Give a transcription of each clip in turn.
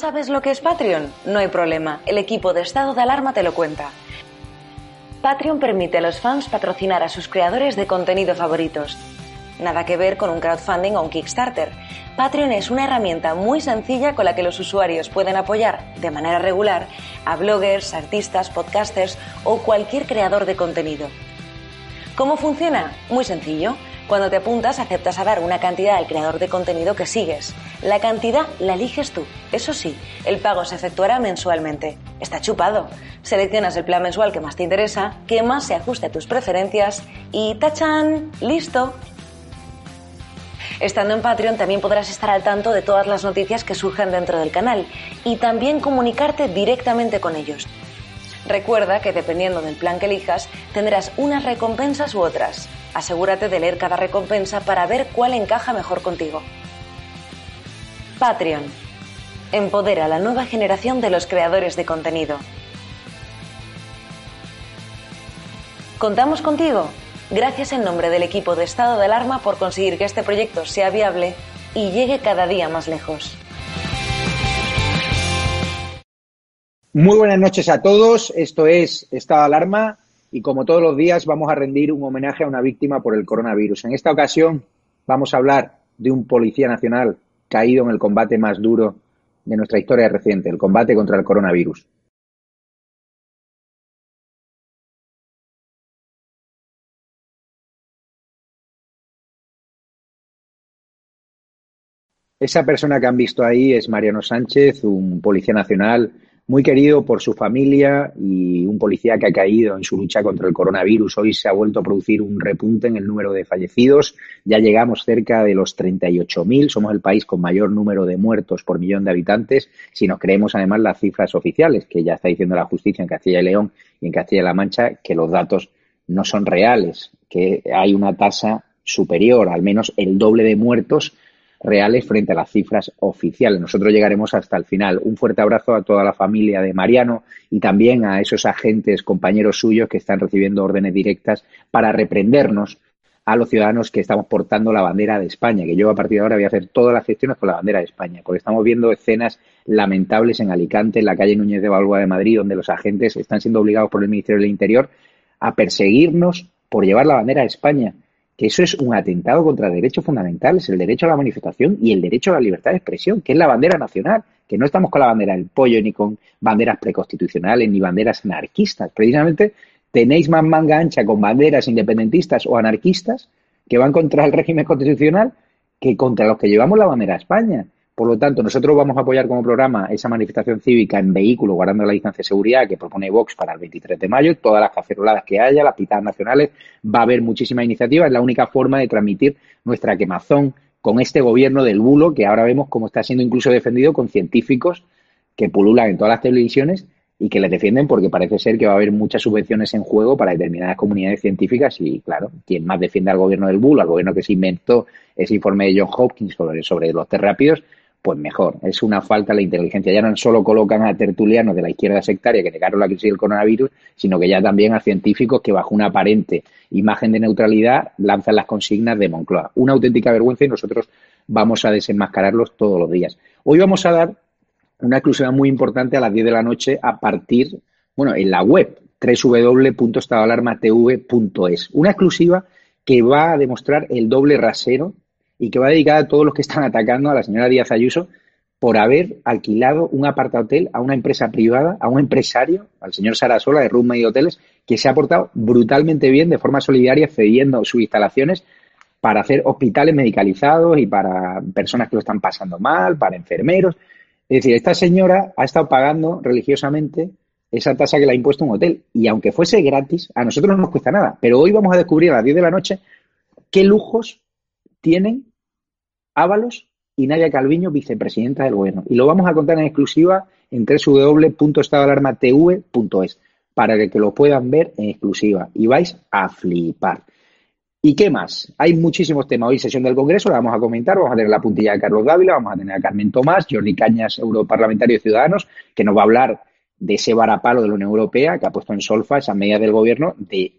sabes lo que es Patreon? No hay problema, el equipo de estado de alarma te lo cuenta. Patreon permite a los fans patrocinar a sus creadores de contenido favoritos. Nada que ver con un crowdfunding o un Kickstarter. Patreon es una herramienta muy sencilla con la que los usuarios pueden apoyar de manera regular a bloggers, artistas, podcasters o cualquier creador de contenido. ¿Cómo funciona? Muy sencillo. Cuando te apuntas, aceptas a dar una cantidad al creador de contenido que sigues. La cantidad la eliges tú. Eso sí, el pago se efectuará mensualmente. Está chupado. Seleccionas el plan mensual que más te interesa, que más se ajuste a tus preferencias y ¡tachan! ¡Listo! Estando en Patreon también podrás estar al tanto de todas las noticias que surjan dentro del canal y también comunicarte directamente con ellos. Recuerda que dependiendo del plan que elijas, tendrás unas recompensas u otras. Asegúrate de leer cada recompensa para ver cuál encaja mejor contigo. Patreon. Empodera a la nueva generación de los creadores de contenido. Contamos contigo. Gracias en nombre del equipo de Estado de Alarma por conseguir que este proyecto sea viable y llegue cada día más lejos. Muy buenas noches a todos. Esto es Estado de Alarma y como todos los días vamos a rendir un homenaje a una víctima por el coronavirus. En esta ocasión vamos a hablar de un policía nacional caído en el combate más duro de nuestra historia reciente, el combate contra el coronavirus. Esa persona que han visto ahí es Mariano Sánchez, un policía nacional muy querido por su familia y un policía que ha caído en su lucha contra el coronavirus. Hoy se ha vuelto a producir un repunte en el número de fallecidos. Ya llegamos cerca de los 38.000. Somos el país con mayor número de muertos por millón de habitantes. Si nos creemos además las cifras oficiales, que ya está diciendo la justicia en Castilla y León y en Castilla y La Mancha, que los datos no son reales, que hay una tasa superior, al menos el doble de muertos reales frente a las cifras oficiales. Nosotros llegaremos hasta el final. Un fuerte abrazo a toda la familia de Mariano y también a esos agentes, compañeros suyos que están recibiendo órdenes directas para reprendernos a los ciudadanos que estamos portando la bandera de España, que yo a partir de ahora voy a hacer todas las gestiones con la bandera de España, porque estamos viendo escenas lamentables en Alicante, en la calle Núñez de Balboa de Madrid, donde los agentes están siendo obligados por el Ministerio del Interior a perseguirnos por llevar la bandera de España que eso es un atentado contra derechos fundamentales, el derecho a la manifestación y el derecho a la libertad de expresión, que es la bandera nacional, que no estamos con la bandera del pollo ni con banderas preconstitucionales ni banderas anarquistas. Precisamente tenéis más manga ancha con banderas independentistas o anarquistas que van contra el régimen constitucional que contra los que llevamos la bandera de España. Por lo tanto, nosotros vamos a apoyar como programa esa manifestación cívica en vehículo, guardando la distancia de seguridad que propone Vox para el 23 de mayo, todas las caceroladas que haya, las pitadas nacionales, va a haber muchísimas iniciativas, es la única forma de transmitir nuestra quemazón con este gobierno del bulo que ahora vemos cómo está siendo incluso defendido con científicos que pululan en todas las televisiones y que les defienden porque parece ser que va a haber muchas subvenciones en juego para determinadas comunidades científicas y, claro, quien más defiende al gobierno del bulo, al gobierno que se inventó ese informe de John Hopkins sobre, sobre los terrápidos, pues mejor. Es una falta la inteligencia. Ya no solo colocan a tertulianos de la izquierda sectaria que negaron la crisis del coronavirus, sino que ya también a científicos que bajo una aparente imagen de neutralidad lanzan las consignas de Moncloa. Una auténtica vergüenza y nosotros vamos a desenmascararlos todos los días. Hoy vamos a dar una exclusiva muy importante a las 10 de la noche a partir, bueno, en la web www.estadoalarmatv.es. Una exclusiva que va a demostrar el doble rasero y que va dedicada a todos los que están atacando a la señora Díaz Ayuso por haber alquilado un apartahotel a una empresa privada, a un empresario, al señor Sarasola de Ruma y Hoteles, que se ha portado brutalmente bien de forma solidaria, cediendo sus instalaciones para hacer hospitales medicalizados y para personas que lo están pasando mal, para enfermeros. Es decir, esta señora ha estado pagando religiosamente esa tasa que le ha impuesto un hotel. Y aunque fuese gratis, a nosotros no nos cuesta nada. Pero hoy vamos a descubrir a las 10 de la noche qué lujos tienen Ábalos y Nadia Calviño, vicepresidenta del gobierno. Y lo vamos a contar en exclusiva en www.estadoalarmatv.es para que lo puedan ver en exclusiva y vais a flipar. ¿Y qué más? Hay muchísimos temas. Hoy sesión del Congreso, la vamos a comentar. Vamos a tener la puntilla de Carlos Dávila, vamos a tener a Carmen Tomás, Jordi Cañas, europarlamentario de Ciudadanos, que nos va a hablar de ese varapalo de la Unión Europea que ha puesto en solfa esa medida del gobierno de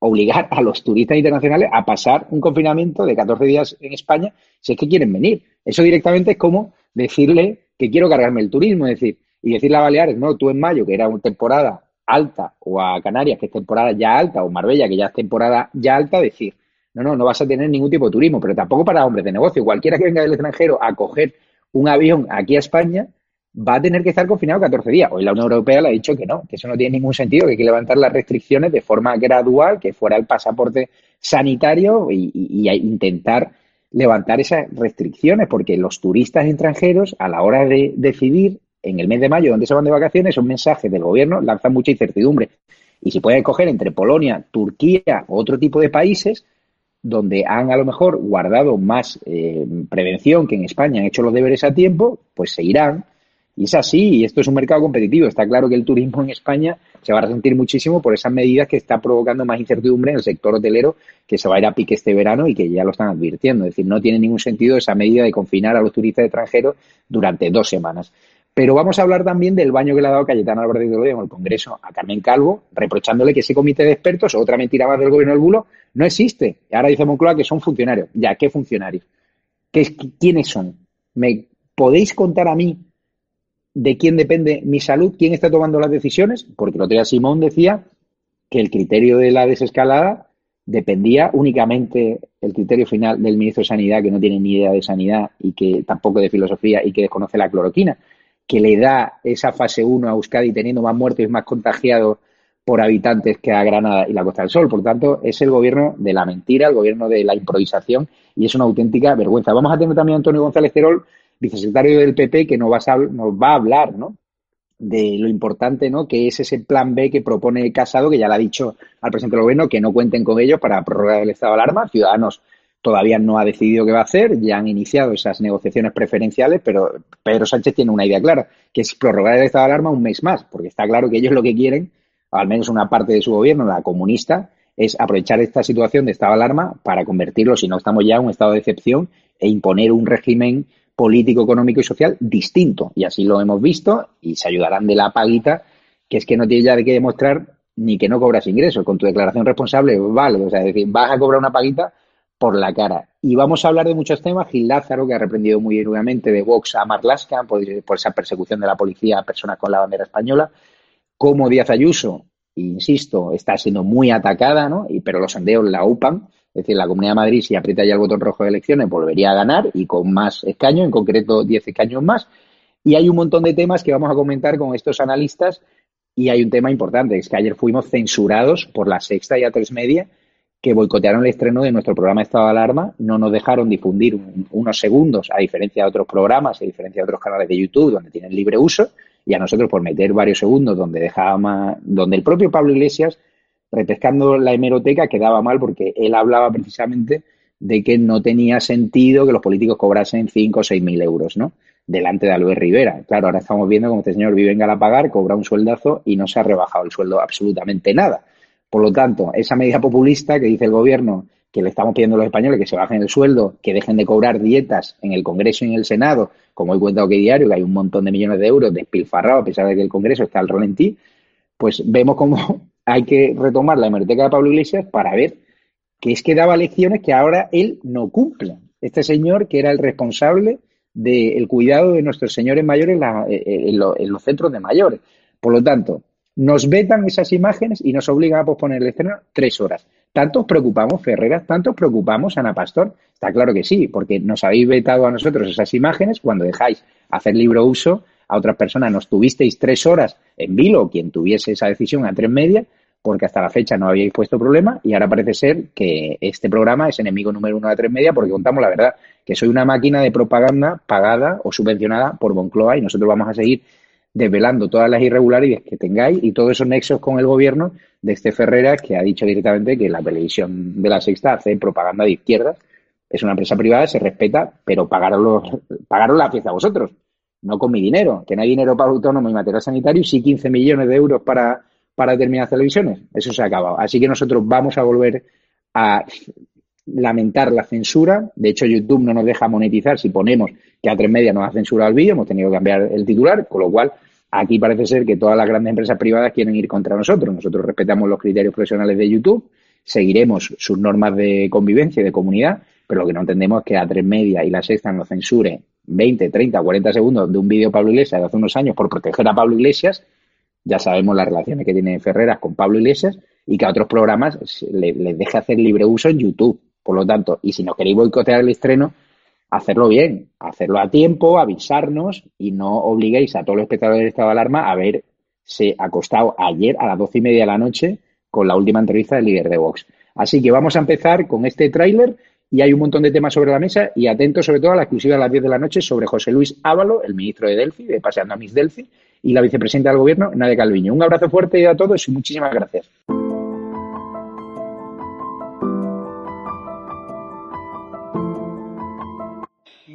obligar a los turistas internacionales a pasar un confinamiento de 14 días en España si es que quieren venir. Eso directamente es como decirle que quiero cargarme el turismo, es decir, y decirle a Baleares, no, tú en mayo, que era una temporada alta, o a Canarias, que es temporada ya alta, o Marbella, que ya es temporada ya alta, decir, no, no, no vas a tener ningún tipo de turismo, pero tampoco para hombres de negocio. Cualquiera que venga del extranjero a coger un avión aquí a España va a tener que estar confinado 14 días. Hoy la Unión Europea le ha dicho que no, que eso no tiene ningún sentido, que hay que levantar las restricciones de forma gradual, que fuera el pasaporte sanitario y, intentar levantar esas restricciones, porque los turistas extranjeros, a la hora de decidir en el mes de mayo dónde se van de vacaciones, un mensaje del gobierno lanza mucha incertidumbre. Y si puede escoger entre Polonia, Turquía o otro tipo de países, donde han a lo mejor guardado más eh, prevención que en España han hecho los deberes a tiempo, pues se irán. Y es así, y esto es un mercado competitivo. Está claro que el turismo en España se va a resentir muchísimo por esas medidas que está provocando más incertidumbre en el sector hotelero, que se va a ir a pique este verano y que ya lo están advirtiendo. Es decir, no tiene ningún sentido esa medida de confinar a los turistas extranjeros durante dos semanas. Pero vamos a hablar también del baño que le ha dado Cayetano Álvarez de Toledo en el Congreso a Carmen Calvo, reprochándole que ese comité de expertos, otra mentira más del gobierno del bulo, no existe. Y ahora dice Moncloa que son funcionarios. Ya, ¿qué funcionarios? ¿Qué, ¿Quiénes son? ¿Me podéis contar a mí de quién depende mi salud? ¿Quién está tomando las decisiones? Porque el otro día Simón decía que el criterio de la desescalada dependía únicamente el criterio final del ministro de Sanidad, que no tiene ni idea de sanidad y que tampoco de filosofía y que desconoce la cloroquina que le da esa fase 1 a Euskadi teniendo más muertos y más contagiados por habitantes que a Granada y la Costa del Sol. Por tanto, es el gobierno de la mentira, el gobierno de la improvisación y es una auténtica vergüenza. Vamos a tener también a Antonio González Terol, vicesecretario del PP, que nos va a, nos va a hablar ¿no? de lo importante ¿no? que es ese plan B que propone Casado, que ya le ha dicho al presidente del gobierno que no cuenten con ellos para prorrogar el estado de alarma. Ciudadanos todavía no ha decidido qué va a hacer, ya han iniciado esas negociaciones preferenciales, pero Pedro Sánchez tiene una idea clara, que es prorrogar el estado de alarma un mes más, porque está claro que ellos lo que quieren, al menos una parte de su gobierno, la comunista, es aprovechar esta situación de estado de alarma para convertirlo, si no estamos ya, en un estado de excepción e imponer un régimen político, económico y social distinto. Y así lo hemos visto y se ayudarán de la paguita, que es que no tiene ya de qué demostrar ni que no cobras ingresos. Con tu declaración responsable, vale. O sea, es decir, vas a cobrar una paguita por la cara. Y vamos a hablar de muchos temas. Gil Lázaro, que ha reprendido muy duramente de Vox a Marlaska por, por, esa persecución de la policía a personas con la bandera española. Como Díaz Ayuso, insisto, está siendo muy atacada, ¿no? Y, pero los sondeos la UPAN. Es decir, la Comunidad de Madrid, si aprieta ya el botón rojo de elecciones, volvería a ganar y con más escaños, en concreto 10 escaños más. Y hay un montón de temas que vamos a comentar con estos analistas. Y hay un tema importante, es que ayer fuimos censurados por la Sexta y A3 Media que boicotearon el estreno de nuestro programa Estado de Alarma, no nos dejaron difundir unos segundos, a diferencia de otros programas, a diferencia de otros canales de YouTube donde tienen libre uso, y a nosotros por meter varios segundos donde dejaba donde el propio Pablo Iglesias, repescando la hemeroteca, quedaba mal porque él hablaba precisamente de que no tenía sentido que los políticos cobrasen 5 o 6 mil euros, ¿no? Delante de Albert Rivera. Claro, ahora estamos viendo cómo este señor vive en Galapagar, cobra un sueldazo y no se ha rebajado el sueldo absolutamente nada. Por lo tanto, esa medida populista que dice el gobierno que le estamos pidiendo a los españoles que se bajen el sueldo, que dejen de cobrar dietas en el Congreso y en el Senado, como he cuenta que diario, que hay un montón de millones de euros despilfarrados a pesar de que el Congreso está al ralentí, pues vemos cómo hay que retomar la hemeroteca de Pablo Iglesias para ver que es que daba lecciones que ahora él no cumple. Este señor que era el responsable del cuidado de nuestros señores mayores en los centros de mayores. Por lo tanto, nos vetan esas imágenes y nos obligan a posponer el estreno tres horas. ¿Tanto os preocupamos, Ferreras? ¿Tanto os preocupamos, Ana Pastor? Está claro que sí, porque nos habéis vetado a nosotros esas imágenes cuando dejáis hacer libre uso a otras personas. Nos tuvisteis tres horas en vilo, quien tuviese esa decisión a tres media, porque hasta la fecha no habíais puesto problema y ahora parece ser que este programa es enemigo número uno de tres media porque contamos la verdad, que soy una máquina de propaganda pagada o subvencionada por Moncloa y nosotros vamos a seguir desvelando todas las irregularidades que tengáis y todos esos nexos con el gobierno de este Ferrera que ha dicho directamente que la televisión de la Sexta hace propaganda de izquierda. Es una empresa privada, se respeta, pero pagaros, pagaros la fiesta vosotros, no con mi dinero, que no hay dinero para autónomo y material sanitario, sí 15 millones de euros para, para determinadas televisiones. Eso se ha acabado. Así que nosotros vamos a volver a lamentar la censura. De hecho, YouTube no nos deja monetizar si ponemos que a tres media nos ha censurado el vídeo. Hemos tenido que cambiar el titular, con lo cual aquí parece ser que todas las grandes empresas privadas quieren ir contra nosotros. Nosotros respetamos los criterios profesionales de YouTube, seguiremos sus normas de convivencia y de comunidad, pero lo que no entendemos es que a tres media y la sexta nos censure 20, 30, 40 segundos de un vídeo de Pablo Iglesias de hace unos años por proteger a Pablo Iglesias, ya sabemos las relaciones que tiene Ferreras con Pablo Iglesias, y que a otros programas les deje hacer libre uso en YouTube. Por lo tanto, y si no queréis boicotear el estreno, hacerlo bien, hacerlo a tiempo, avisarnos y no obliguéis a todos los espectadores del estado de alarma a verse acostado ayer a las doce y media de la noche con la última entrevista del líder de Vox. Así que vamos a empezar con este tráiler y hay un montón de temas sobre la mesa y atentos sobre todo a la exclusiva de las 10 de la noche sobre José Luis Ávalo, el ministro de Delphi, de Paseando a Miss Delphi, y la vicepresidenta del gobierno, Nadia Calviño. Un abrazo fuerte a todos y muchísimas gracias.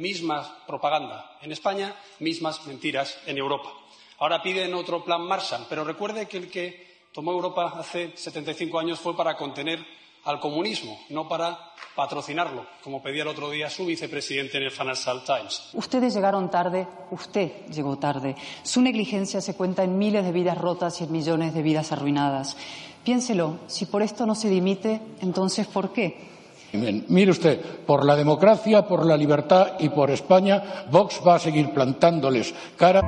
mismas propaganda en España, mismas mentiras en Europa. Ahora piden otro plan Marshall, pero recuerde que el que tomó Europa hace 75 años fue para contener al comunismo, no para patrocinarlo, como pedía el otro día su vicepresidente en el Financial Times. Ustedes llegaron tarde, usted llegó tarde. Su negligencia se cuenta en miles de vidas rotas y en millones de vidas arruinadas. Piénselo, si por esto no se dimite, entonces ¿por qué? Mire usted, por la democracia, por la libertad y por España, Vox va a seguir plantándoles cara.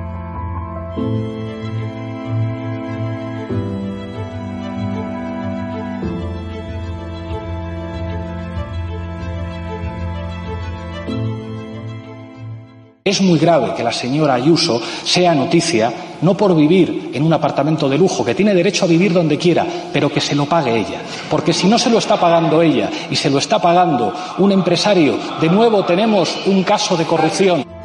Es muy grave que la señora Ayuso sea noticia no por vivir en un apartamento de lujo, que tiene derecho a vivir donde quiera, pero que se lo pague ella. Porque si no se lo está pagando ella y se lo está pagando un empresario, de nuevo tenemos un caso de corrupción.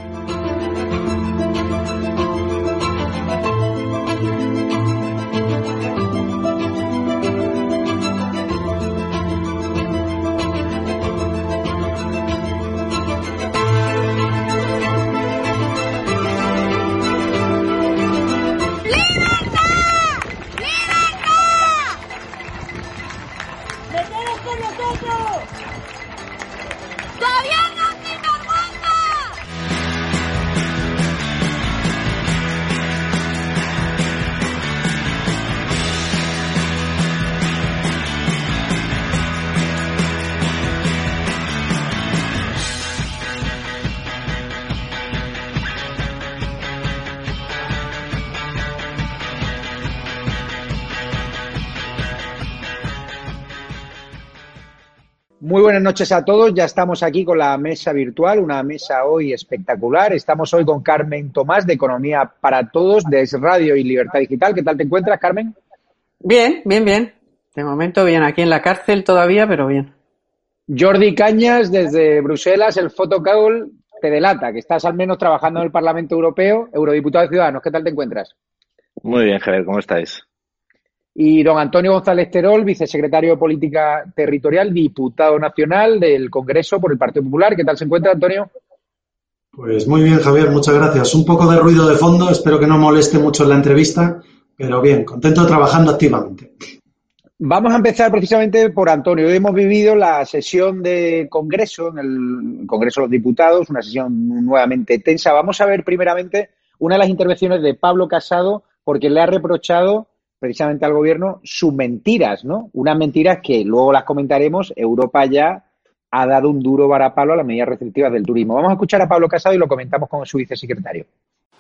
Noches a todos. Ya estamos aquí con la mesa virtual, una mesa hoy espectacular. Estamos hoy con Carmen Tomás de Economía para Todos de Radio y Libertad Digital. ¿Qué tal te encuentras, Carmen? Bien, bien, bien. De momento bien, aquí en la cárcel todavía, pero bien. Jordi Cañas desde Bruselas, el fotocall te delata, que estás al menos trabajando en el Parlamento Europeo, eurodiputado de Ciudadanos. ¿Qué tal te encuentras? Muy bien, Javier, ¿cómo estáis? Y don Antonio González Terol, vicesecretario de Política Territorial, diputado nacional del Congreso por el Partido Popular. ¿Qué tal se encuentra, Antonio? Pues muy bien, Javier, muchas gracias. Un poco de ruido de fondo, espero que no moleste mucho la entrevista, pero bien, contento trabajando activamente. Vamos a empezar precisamente por Antonio. Hoy hemos vivido la sesión de Congreso, en el Congreso de los Diputados, una sesión nuevamente tensa. Vamos a ver primeramente una de las intervenciones de Pablo Casado, porque le ha reprochado precisamente al gobierno sus mentiras, ¿no? Unas mentiras que luego las comentaremos. Europa ya ha dado un duro varapalo a las medidas restrictivas del turismo. Vamos a escuchar a Pablo Casado y lo comentamos con su vicesecretario.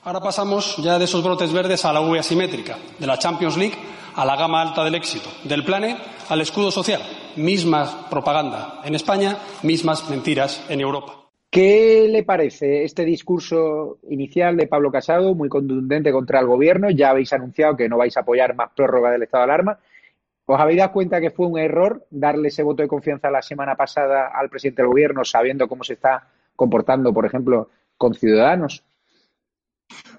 Ahora pasamos ya de esos brotes verdes a la UE asimétrica, de la Champions League a la gama alta del éxito, del plane al escudo social. Mismas propaganda en España, mismas mentiras en Europa. ¿Qué le parece este discurso inicial de Pablo Casado, muy contundente contra el gobierno? Ya habéis anunciado que no vais a apoyar más prórroga del estado de alarma. ¿Os habéis dado cuenta que fue un error darle ese voto de confianza la semana pasada al presidente del gobierno, sabiendo cómo se está comportando, por ejemplo, con ciudadanos?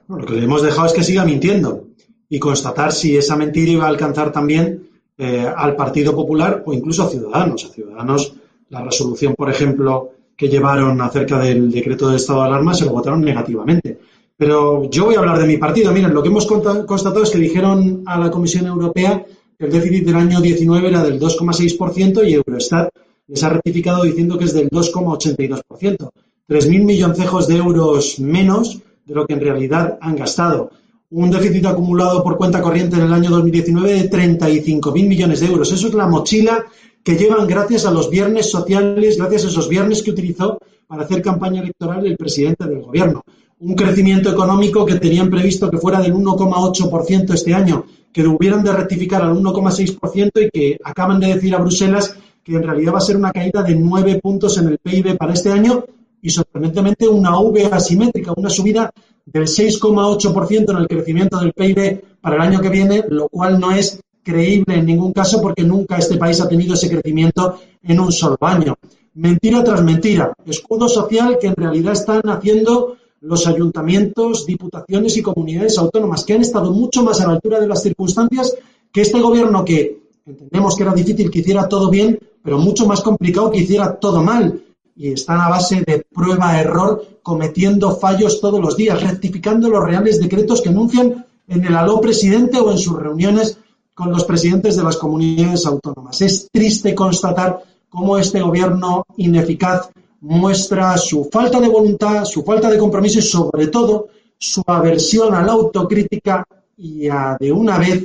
lo que le hemos dejado es que siga mintiendo y constatar si esa mentira iba a alcanzar también eh, al Partido Popular o incluso a Ciudadanos. A Ciudadanos, la resolución, por ejemplo, que llevaron acerca del decreto de estado de alarma se lo votaron negativamente. Pero yo voy a hablar de mi partido. Miren, lo que hemos constatado es que dijeron a la Comisión Europea que el déficit del año 19 era del 2,6% y Eurostat les ha rectificado diciendo que es del 2,82%. 3.000 milloncejos de euros menos de lo que en realidad han gastado. Un déficit acumulado por cuenta corriente en el año 2019 de 35.000 millones de euros. Eso es la mochila que llevan gracias a los viernes sociales, gracias a esos viernes que utilizó para hacer campaña electoral el presidente del gobierno. Un crecimiento económico que tenían previsto que fuera del 1,8% este año, que hubieran de rectificar al 1,6% y que acaban de decir a Bruselas que en realidad va a ser una caída de nueve puntos en el PIB para este año y sorprendentemente una V asimétrica, una subida del 6,8% en el crecimiento del PIB para el año que viene, lo cual no es creíble en ningún caso porque nunca este país ha tenido ese crecimiento en un solo año. Mentira tras mentira. Escudo social que en realidad están haciendo los ayuntamientos, diputaciones y comunidades autónomas, que han estado mucho más a la altura de las circunstancias que este gobierno que entendemos que era difícil que hiciera todo bien, pero mucho más complicado que hiciera todo mal y están a base de prueba-error, cometiendo fallos todos los días, rectificando los reales decretos que anuncian en el aló presidente o en sus reuniones con los presidentes de las comunidades autónomas. Es triste constatar cómo este gobierno ineficaz muestra su falta de voluntad, su falta de compromiso y sobre todo su aversión a la autocrítica y a de una vez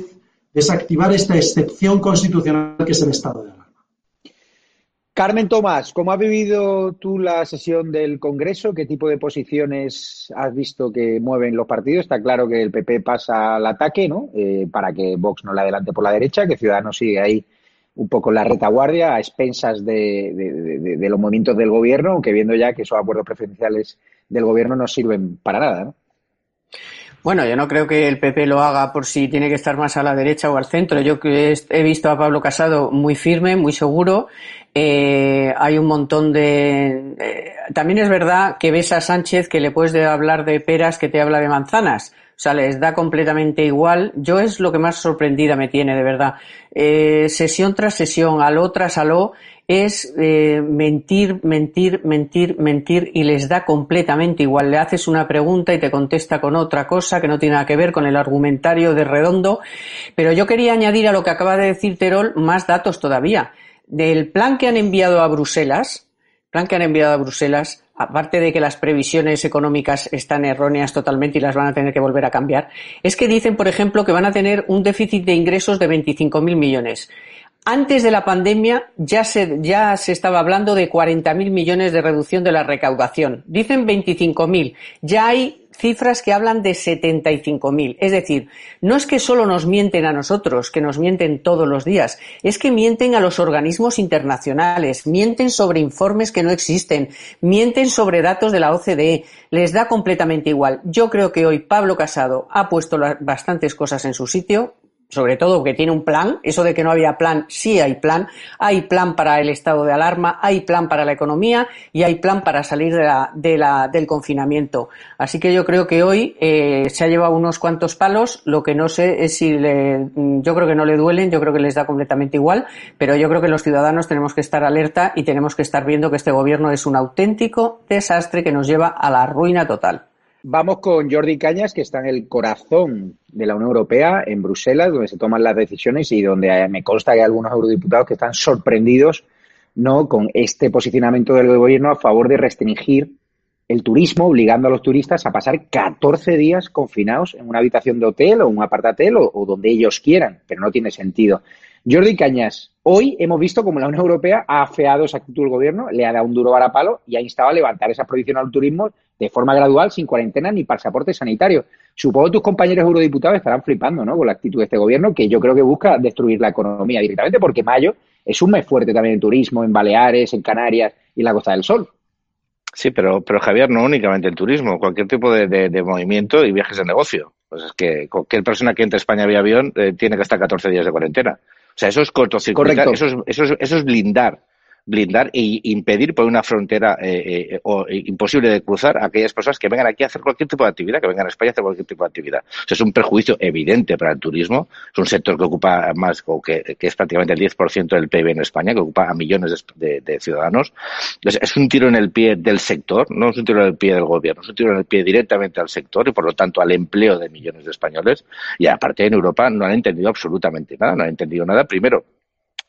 desactivar esta excepción constitucional que es el estado de Carmen Tomás, ¿cómo has vivido tú la sesión del Congreso? ¿Qué tipo de posiciones has visto que mueven los partidos? Está claro que el PP pasa al ataque, ¿no? Eh, para que Vox no la adelante por la derecha, que Ciudadanos sigue ahí un poco en la retaguardia, a expensas de, los movimientos del gobierno, aunque viendo ya que esos acuerdos preferenciales del gobierno no sirven para nada, ¿no? Bueno, yo no creo que el PP lo haga por si tiene que estar más a la derecha o al centro. Yo he visto a Pablo Casado muy firme, muy seguro. Eh, hay un montón de. Eh, también es verdad que ves a Sánchez que le puedes hablar de peras que te habla de manzanas. O sea, les da completamente igual. Yo es lo que más sorprendida me tiene, de verdad. Eh, sesión tras sesión, aló tras aló, es eh, mentir, mentir, mentir, mentir y les da completamente igual. Le haces una pregunta y te contesta con otra cosa que no tiene nada que ver con el argumentario de redondo. Pero yo quería añadir a lo que acaba de decir Terol más datos todavía. Del plan que han enviado a Bruselas, plan que han enviado a Bruselas, aparte de que las previsiones económicas están erróneas totalmente y las van a tener que volver a cambiar, es que dicen, por ejemplo, que van a tener un déficit de ingresos de 25.000 millones antes de la pandemia ya se, ya se estaba hablando de 40.000 millones de reducción de la recaudación. Dicen 25.000. Ya hay cifras que hablan de 75.000. Es decir, no es que solo nos mienten a nosotros, que nos mienten todos los días, es que mienten a los organismos internacionales, mienten sobre informes que no existen, mienten sobre datos de la OCDE, les da completamente igual. Yo creo que hoy Pablo Casado ha puesto bastantes cosas en su sitio, sobre todo que tiene un plan, eso de que no había plan, sí hay plan, hay plan para el estado de alarma, hay plan para la economía y hay plan para salir de la, de la, del confinamiento. Así que yo creo que hoy eh, se ha llevado unos cuantos palos, lo que no sé es si le, yo creo que no le duelen, yo creo que les da completamente igual, pero yo creo que los ciudadanos tenemos que estar alerta y tenemos que estar viendo que este gobierno es un auténtico desastre que nos lleva a la ruina total. Vamos con Jordi Cañas, que está en el corazón de la Unión Europea, en Bruselas, donde se toman las decisiones y donde me consta que hay algunos eurodiputados que están sorprendidos no con este posicionamiento del gobierno a favor de restringir el turismo, obligando a los turistas a pasar 14 días confinados en una habitación de hotel o un apartatel o, o donde ellos quieran, pero no tiene sentido. Jordi Cañas, hoy hemos visto como la Unión Europea ha afeado esa actitud del gobierno, le ha dado un duro varapalo y ha instado a levantar esa prohibición al turismo de forma gradual, sin cuarentena ni pasaporte sanitario. Supongo que tus compañeros eurodiputados estarán flipando ¿no? con la actitud de este gobierno, que yo creo que busca destruir la economía directamente, porque mayo es un mes fuerte también en turismo, en Baleares, en Canarias y en la Costa del Sol. Sí, pero, pero Javier, no únicamente el turismo, cualquier tipo de, movimiento y viajes de negocio. Pues es que cualquier persona que entre a España vía avión eh, tiene que estar 14 días de cuarentena. O sea, eso es cortocircuitar, eso es, eso, es, eso es blindar blindar e impedir por una frontera eh, eh, o, eh, imposible de cruzar a aquellas personas que vengan aquí a hacer cualquier tipo de actividad, que vengan a España a hacer cualquier tipo de actividad. O es un perjuicio evidente para el turismo. Es un sector que ocupa más, o que, es prácticamente el 10% del PIB en España, que ocupa a millones de, ciudadanos. Es un tiro en el pie del sector, no es un tiro en el pie del gobierno, es un tiro en el pie directamente al sector y, por lo tanto, al empleo de millones de españoles. Y aparte, en Europa no han entendido absolutamente nada, no han entendido nada. Primero,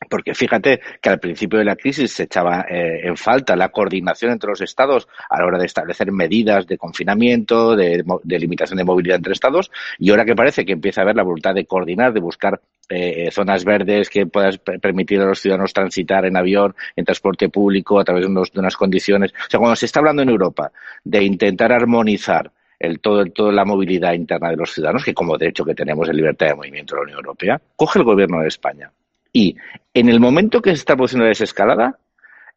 porque fíjate que al principio de la crisis se echaba eh, en falta la coordinación entre los estados a la hora de establecer medidas de confinamiento, de, limitación de movilidad entre estados, y ahora que parece que empieza a haber la voluntad de coordinar, de buscar eh, zonas verdes que puedan permitir a los ciudadanos transitar en avión, en transporte público, a través de, de unas condiciones. O sea, cuando se está hablando en Europa de intentar armonizar el todo, toda la movilidad interna de los ciudadanos, que como derecho que tenemos de libertad de movimiento de la Unión Europea, coge el gobierno de España y en el momento que se está produciendo la desescalada,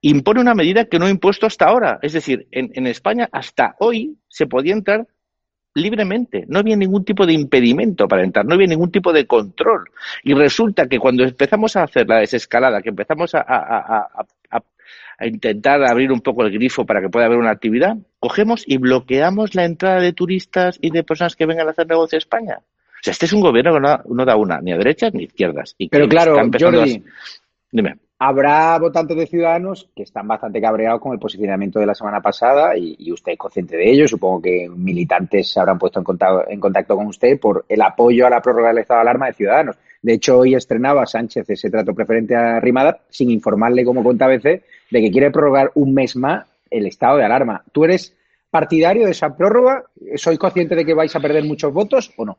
impone una medida que no ha impuesto hasta ahora. Es decir, en, España hasta hoy se podía entrar libremente. No había ningún tipo de impedimento para entrar, no había ningún tipo de control. Y resulta que cuando empezamos a hacer la desescalada, que empezamos a, a, intentar abrir un poco el grifo para que pueda haber una actividad, cogemos y bloqueamos la entrada de turistas y de personas que vengan a hacer negocio a España sea, este es un gobierno que no, da una, ni a derechas ni a izquierdas. Y Pero claro, Jordi, dime. Habrá votantes de Ciudadanos que están bastante cabreados con el posicionamiento de la semana pasada y, usted es consciente de ello. Supongo que militantes se habrán puesto en contacto, en contacto con usted por el apoyo a la prórroga del estado de alarma de Ciudadanos. De hecho, hoy estrenaba Sánchez ese trato preferente a Rimada sin informarle, como cuenta a veces, de que quiere prorrogar un mes más el estado de alarma. ¿Tú eres partidario de esa prórroga? ¿Sois consciente de que vais a perder muchos votos o no?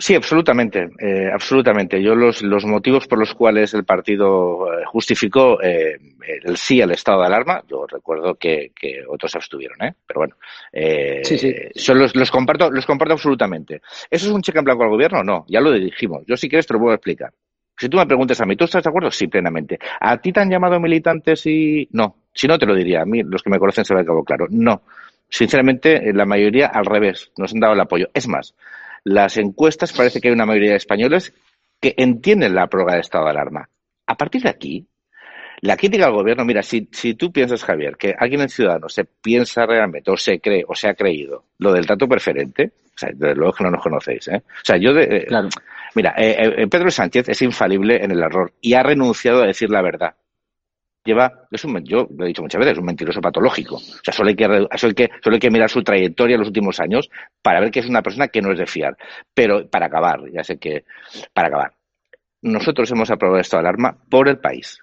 Sí, absolutamente, eh, absolutamente. Yo los, los motivos por los cuales el partido eh, justificó eh, el sí al estado de alarma, yo recuerdo que, que otros abstuvieron, ¿eh? Pero bueno, eh, sí, sí. Son los, los comparto, los comparto absolutamente. ¿Eso es un cheque en blanco al gobierno? No, ya lo dijimos. Yo si quieres te lo puedo explicar. Si tú me preguntas a mí, ¿tú estás de acuerdo? Sí, plenamente. ¿A ti te han llamado militantes y...? No. Si no, te lo diría. A mí, los que me conocen se me acabó claro. No. Sinceramente, la mayoría al revés. Nos han dado el apoyo. Es más, las encuestas parece que hay una mayoría de españoles que entienden la prórroga de estado de alarma. A partir de aquí, la crítica al gobierno, mira, si, si tú piensas, Javier, que alguien en Ciudadanos se piensa realmente, o se cree, o se ha creído, lo del trato preferente, o sea, desde luego que no nos conocéis, ¿eh? O sea, yo, de, eh, mira, eh, eh, Pedro Sánchez es infalible en el error y ha renunciado a decir la verdad lleva, es un, yo lo he dicho muchas veces, es un mentiroso patológico. O sea, solo hay que, solo hay que, solo hay que mirar su trayectoria en los últimos años para ver que es una persona que no es de fiar. Pero para acabar, ya sé que, para acabar, nosotros hemos aprobado esta alarma por el país,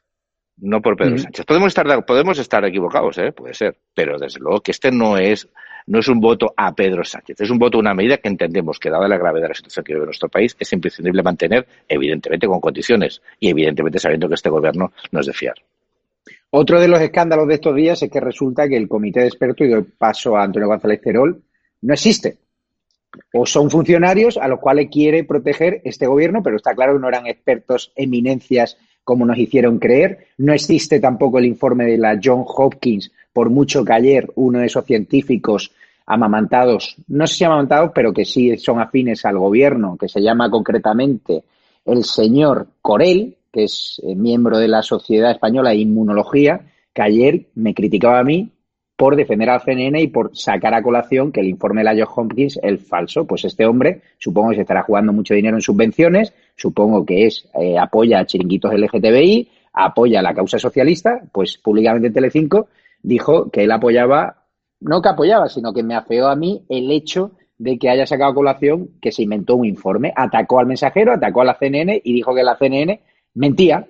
no por Pedro Sánchez. Podemos estar, podemos estar equivocados, ¿eh? puede ser, pero desde luego que este no es, no es un voto a Pedro Sánchez, es un voto a una medida que entendemos que, dada la gravedad de la situación que vive nuestro país, es imprescindible mantener, evidentemente con condiciones y evidentemente sabiendo que este gobierno no es de fiar. Otro de los escándalos de estos días es que resulta que el comité de expertos, y doy paso a Antonio González Terol, no existe. O son funcionarios a los cuales quiere proteger este gobierno, pero está claro que no eran expertos, eminencias, como nos hicieron creer. No existe tampoco el informe de la John Hopkins, por mucho que ayer uno de esos científicos amamantados, no sé si amamantados, pero que sí son afines al gobierno, que se llama concretamente el señor Corel, que es eh, miembro de la Sociedad Española de Inmunología, que ayer me criticaba a mí por defender al CNN y por sacar a colación que el informe de la John Hopkins es falso. Pues este hombre supongo que se estará jugando mucho dinero en subvenciones, supongo que es eh, apoya a chiringuitos LGTBI, apoya a la causa socialista, pues públicamente en Telecinco dijo que él apoyaba, no que apoyaba, sino que me afeó a mí el hecho de que haya sacado a colación que se inventó un informe, atacó al mensajero, atacó a la CNN y dijo que la CNN mentía.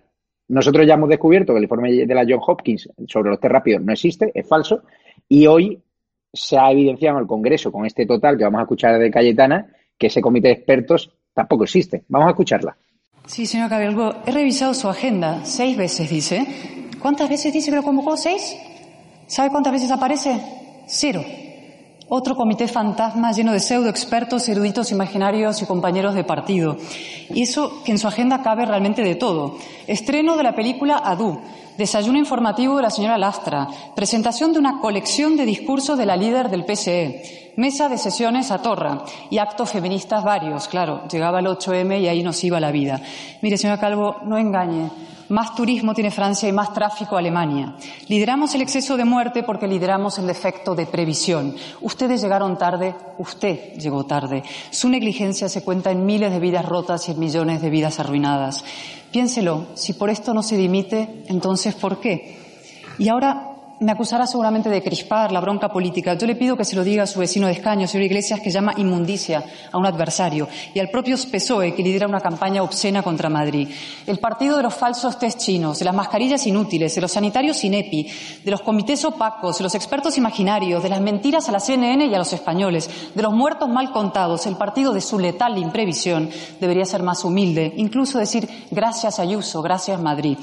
Nosotros ya hemos descubierto que el informe de la John Hopkins sobre los test rápidos no existe, es falso, y hoy se ha evidenciado en el Congreso con este total que vamos a escuchar de Cayetana que ese comité de expertos tampoco existe. Vamos a escucharla. Sí, señor Cabelgo, he revisado su agenda. Seis veces dice. ¿Cuántas veces dice que lo convocó? ¿Seis? ¿Sabe cuántas veces aparece? Cero. Otro comité fantasma lleno de pseudo expertos, eruditos imaginarios y compañeros de partido. Y eso que en su agenda cabe realmente de todo. Estreno de la película Adu, desayuno informativo de la señora Lastra, presentación de una colección de discursos de la líder del PSE, mesa de sesiones a Torra y actos feministas varios. Claro, llegaba el 8M y ahí nos iba la vida. Mire, señora Calvo, no engañe. Más turismo tiene Francia y más tráfico Alemania. Lideramos el exceso de muerte porque lideramos el defecto de previsión. Ustedes llegaron tarde, usted llegó tarde. Su negligencia se cuenta en miles de vidas rotas y en millones de vidas arruinadas. Piénselo, si por esto no se dimite, entonces ¿por qué? Y ahora me acusará seguramente de crispar la bronca política. Yo le pido que se lo diga a su vecino de escaño, señor Iglesias, que llama inmundicia a un adversario, y al propio PSOE, que lidera una campaña obscena contra Madrid. El partido de los falsos test chinos, de las mascarillas inútiles, de los sanitarios INEPI, de los comités opacos, de los expertos imaginarios, de las mentiras a la CNN y a los españoles, de los muertos mal contados, el partido de su letal imprevisión, debería ser más humilde, incluso decir gracias Ayuso, gracias Madrid.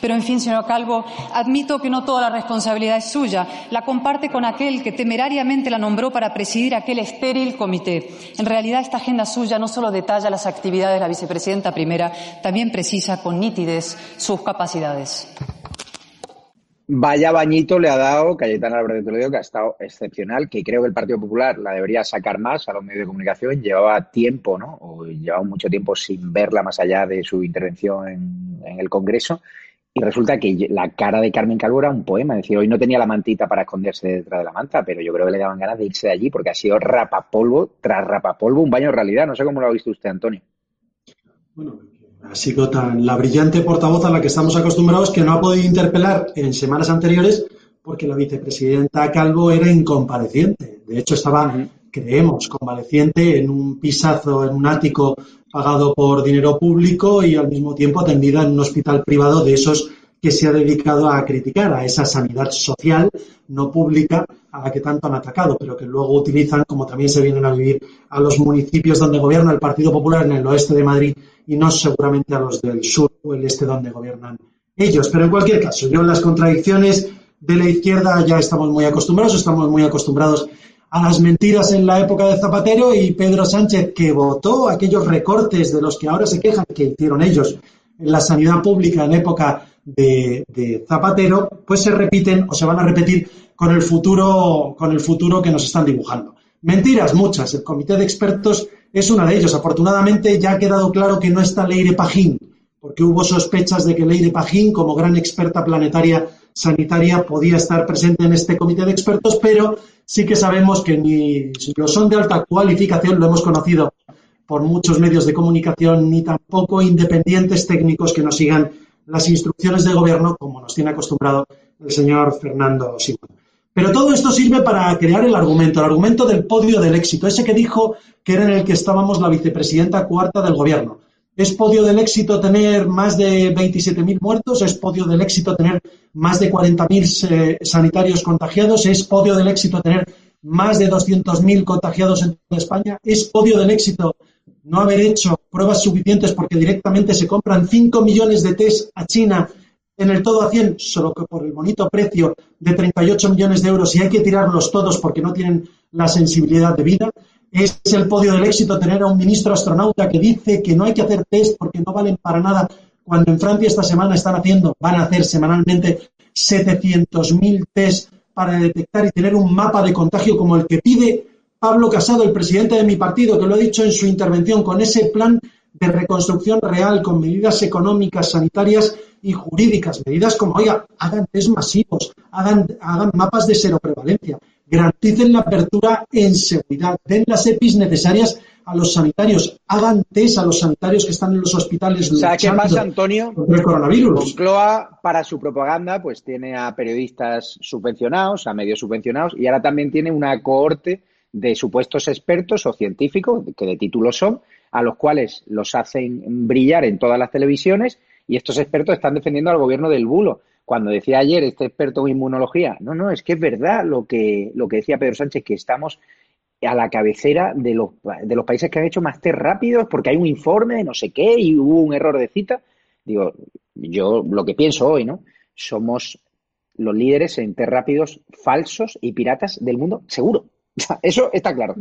Pero, en fin, señor Calvo, admito que no toda la responsabilidad responsabilidad es suya, la comparte con aquel que temerariamente la nombró para presidir aquel estéril comité. En realidad, esta agenda suya no solo detalla las actividades de la vicepresidenta primera, también precisa con nitidez sus capacidades. Vaya bañito le ha dado Cayetana Álvarez Toledo, que ha estado excepcional, que creo que el Partido Popular la debería sacar más a los medios de comunicación. Llevaba tiempo, ¿no? O llevaba mucho tiempo sin verla más allá de su intervención en, en el Congreso. Y resulta que la cara de Carmen Calvo era un poema. Es decir, hoy no tenía la mantita para esconderse detrás de la manta, pero yo creo que le daban ganas de irse de allí porque ha sido rapapolvo tras rapapolvo, un baño de realidad. No sé cómo lo ha visto usted, Antonio. Bueno, ha sido tan la brillante portavoz a la que estamos acostumbrados que no ha podido interpelar en semanas anteriores porque la vicepresidenta Calvo era incompareciente. De hecho, estaba, creemos, convaleciente en un pisazo, en un ático pagado por dinero público y al mismo tiempo atendida en un hospital privado de esos que se ha dedicado a criticar, a esa sanidad social no pública a la que tanto han atacado, pero que luego utilizan, como también se vienen a vivir a los municipios donde gobierna el Partido Popular en el oeste de Madrid y no seguramente a los del sur o el este donde gobiernan ellos. Pero en cualquier caso, yo en las contradicciones de la izquierda ya estamos muy acostumbrados, estamos muy acostumbrados a las mentiras en la época de Zapatero y Pedro Sánchez, que votó aquellos recortes de los que ahora se quejan que hicieron ellos en la sanidad pública en época de, Zapatero, pues se repiten o se van a repetir con el futuro, con el futuro que nos están dibujando. Mentiras, muchas. El comité de expertos es una de ellos. Afortunadamente ya ha quedado claro que no está Leire Pajín, porque hubo sospechas de que Leire Pajín, como gran experta planetaria sanitaria, podía estar presente en este comité de expertos, pero sí que sabemos que ni son de alta cualificación, lo hemos conocido por muchos medios de comunicación, ni tampoco independientes técnicos que nos sigan las instrucciones de gobierno, como nos tiene acostumbrado el señor Fernando Simón. Pero todo esto sirve para crear el argumento, el argumento del podio del éxito, ese que dijo que era en el que estábamos la vicepresidenta cuarta del gobierno. ¿Es podio del éxito tener más de 27.000 muertos? ¿Es podio del éxito tener más de 40.000 eh, sanitarios contagiados? ¿Es podio del éxito tener más de 200.000 contagiados en toda España? ¿Es podio del éxito no haber hecho pruebas suficientes porque directamente se compran 5 millones de test a China en el todo a 100, solo que por el bonito precio de 38 millones de euros y hay que tirarlos todos porque no tienen la sensibilidad de vida? Es el podio del éxito tener a un ministro astronauta que dice que no hay que hacer test porque no valen para nada, cuando en Francia esta semana están haciendo, van a hacer semanalmente 700.000 test para detectar y tener un mapa de contagio como el que pide Pablo Casado, el presidente de mi partido, que lo ha dicho en su intervención, con ese plan de reconstrucción real, con medidas económicas, sanitarias y jurídicas, medidas como, oiga, hagan test masivos, hagan, hagan mapas de cero prevalencia, garanticen la apertura en seguridad, den las EPIs necesarias a los sanitarios, hagan test a los sanitarios que están en los hospitales. O sea, ¿qué pasa, Antonio? Contra el coronavirus. Moncloa, para su propaganda, pues tiene a periodistas subvencionados, a medios subvencionados, y ahora también tiene una cohorte de supuestos expertos o científicos, que de título son, a los cuales los hacen brillar en todas las televisiones, y estos expertos están defendiendo al gobierno del bulo cuando decía ayer este experto en inmunología, no, no, es que es verdad lo que, lo que decía Pedro Sánchez, que estamos a la cabecera de los, de los países que han hecho más test rápidos porque hay un informe de no sé qué y hubo un error de cita. Digo, yo lo que pienso hoy, ¿no? Somos los líderes en test rápidos falsos y piratas del mundo, seguro. Eso está claro.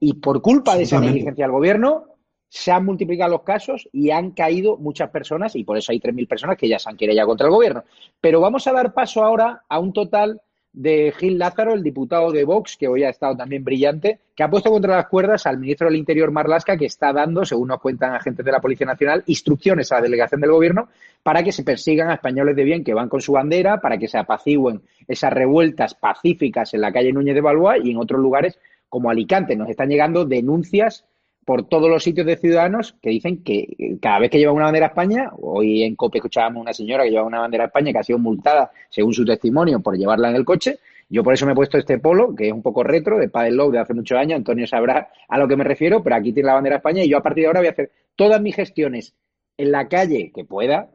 Y por culpa de esa negligencia del gobierno, se han multiplicado los casos y han caído muchas personas y por eso hay 3.000 personas que ya se han querellado contra el gobierno. Pero vamos a dar paso ahora a un total de Gil Lázaro, el diputado de Vox, que hoy ha estado también brillante, que ha puesto contra las cuerdas al ministro del Interior Marlasca, que está dando, según nos cuentan agentes de la Policía Nacional, instrucciones a la delegación del gobierno para que se persigan a españoles de bien que van con su bandera, para que se apacigüen esas revueltas pacíficas en la calle Núñez de Balboa y en otros lugares como Alicante. Nos están llegando denuncias por todos los sitios de ciudadanos que dicen que cada vez que lleva una bandera a España, hoy en COPE escuchábamos una señora que lleva una bandera a España que ha sido multada, según su testimonio, por llevarla en el coche. Yo por eso me he puesto este polo, que es un poco retro, de Padel Low de hace muchos años. Antonio sabrá a lo que me refiero, pero aquí tiene la bandera a España y yo a partir de ahora voy a hacer todas mis gestiones en la calle que pueda,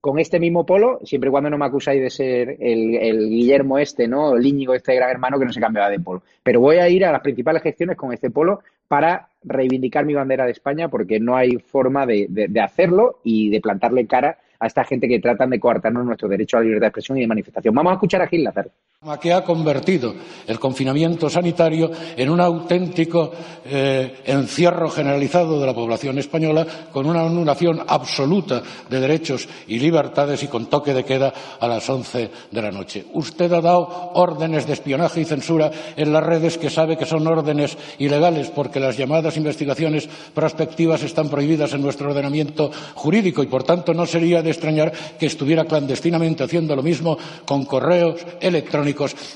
con este mismo polo, siempre y cuando no me acusáis de ser el, Guillermo este, ¿no? El Íñigo este gran hermano que no se cambiaba de polo. Pero voy a ir a las principales gestiones con este polo para reivindicar mi bandera de España porque no hay forma de, de hacerlo y de plantarle cara a esta gente que tratan de coartarnos nuestro derecho a la libertad de expresión y de manifestación. Vamos a escuchar a Gil Lázaro que ha convertido el confinamiento sanitario en un auténtico eh, encierro generalizado de la población española con una anulación absoluta de derechos y libertades y con toque de queda a las once de la noche. Usted ha dado órdenes de espionaje y censura en las redes que sabe que son órdenes ilegales porque las llamadas investigaciones prospectivas están prohibidas en nuestro ordenamiento jurídico y por tanto no sería de extrañar que estuviera clandestinamente haciendo lo mismo con correos electrónicos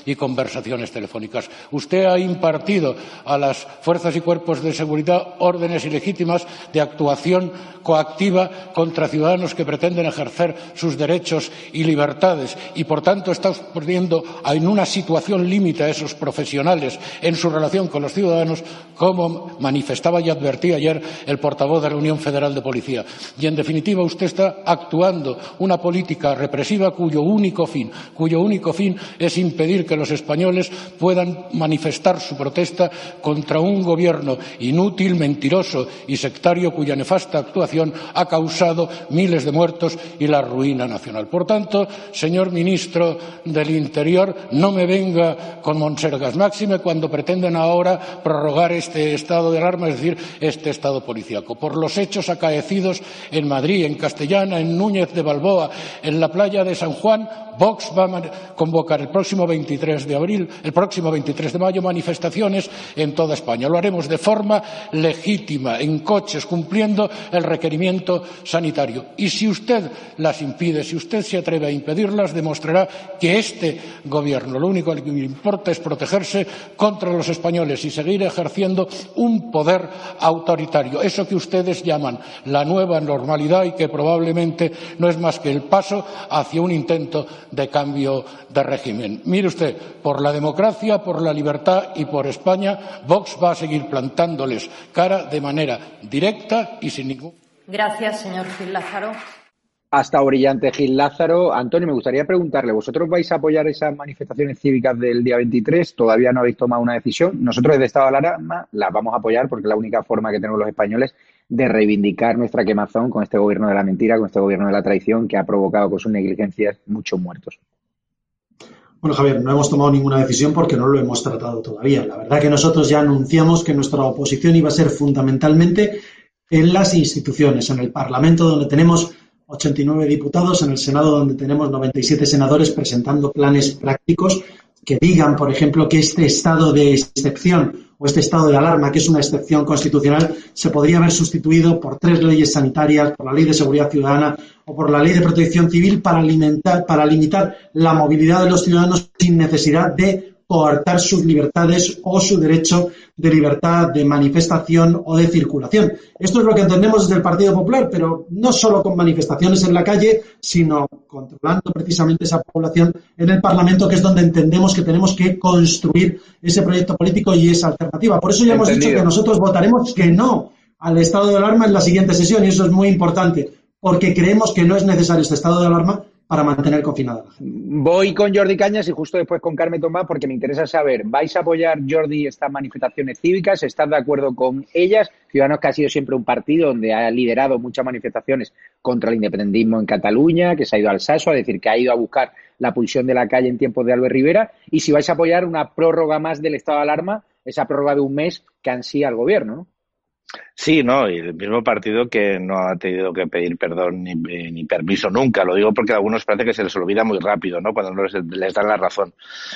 y conversaciones telefónicas. Usted ha impartido a las fuerzas y cuerpos de seguridad órdenes ilegítimas de actuación coactiva contra ciudadanos que pretenden ejercer sus derechos y libertades y, por tanto, está poniendo en una situación límite a esos profesionales en su relación con los ciudadanos, como manifestaba y advertía ayer el portavoz de la Unión Federal de Policía. Y, en definitiva, usted está actuando una política represiva cuyo único fin, cuyo único fin es impedir que los españoles puedan manifestar su protesta contra un gobierno inútil, mentiroso y sectario cuya nefasta actuación ha causado miles de muertos y la ruina nacional. Por tanto, señor ministro del Interior, no me venga con monsergas máxime cuando pretenden ahora prorrogar este estado de alarma, es decir, este estado policíaco. Por los hechos acaecidos en Madrid, en Castellana, en Núñez de Balboa, en la playa de San Juan, Vox va a convocar el próximo 23 de abril, el próximo 23 de mayo, manifestaciones en toda España. Lo haremos de forma legítima, en coches, cumpliendo el requerimiento sanitario. Y si usted las impide, si usted se atreve a impedirlas, demostrará que este Gobierno lo único que le importa es protegerse contra los españoles y seguir ejerciendo un poder autoritario. Eso que ustedes llaman la nueva normalidad y que probablemente no es más que el paso hacia un intento de cambio de régimen. Mire usted, por la democracia, por la libertad y por España, Vox va a seguir plantándoles cara de manera directa y sin ningún. Gracias, señor Gil Lázaro. Hasta brillante Gil Lázaro. Antonio, me gustaría preguntarle, ¿vosotros vais a apoyar esas manifestaciones cívicas del día 23? Todavía no habéis tomado una decisión. Nosotros desde Estado de Alarma las vamos a apoyar porque es la única forma que tenemos los españoles de reivindicar nuestra quemazón con este gobierno de la mentira, con este gobierno de la traición que ha provocado con sus negligencias muchos muertos. Bueno, Javier, no hemos tomado ninguna decisión porque no lo hemos tratado todavía. La verdad que nosotros ya anunciamos que nuestra oposición iba a ser fundamentalmente en las instituciones, en el Parlamento, donde tenemos 89 diputados, en el Senado, donde tenemos 97 senadores presentando planes prácticos que digan, por ejemplo, que este estado de excepción este estado de alarma, que es una excepción constitucional, se podría haber sustituido por tres leyes sanitarias, por la Ley de Seguridad Ciudadana o por la Ley de Protección Civil para, para limitar la movilidad de los ciudadanos sin necesidad de coartar sus libertades o su derecho de libertad de manifestación o de circulación. Esto es lo que entendemos desde el Partido Popular, pero no solo con manifestaciones en la calle, sino controlando precisamente esa población en el Parlamento, que es donde entendemos que tenemos que construir ese proyecto político y esa alternativa. Por eso ya hemos dicho que nosotros votaremos que no al estado de alarma en la siguiente sesión, y eso es muy importante, porque creemos que no es necesario este estado de alarma para mantener confinada Voy con Jordi Cañas y justo después con Carmen Tomás porque me interesa saber, ¿vais a apoyar, Jordi, estas manifestaciones cívicas? ¿Estás de acuerdo con ellas? Ciudadanos que ha sido siempre un partido donde ha liderado muchas manifestaciones contra el independentismo en Cataluña, que se ha ido al Saso a decir que ha ido a buscar la pulsión de la calle en tiempos de Albert Rivera, y si vais a apoyar una prórroga más del estado de alarma, esa prórroga de un mes que ansía el gobierno, ¿no? Sí, no, y el mismo partido que no ha tenido que pedir perdón ni, ni, permiso nunca. Lo digo porque a algunos parece que se les olvida muy rápido, ¿no? Cuando no les, dan la razón.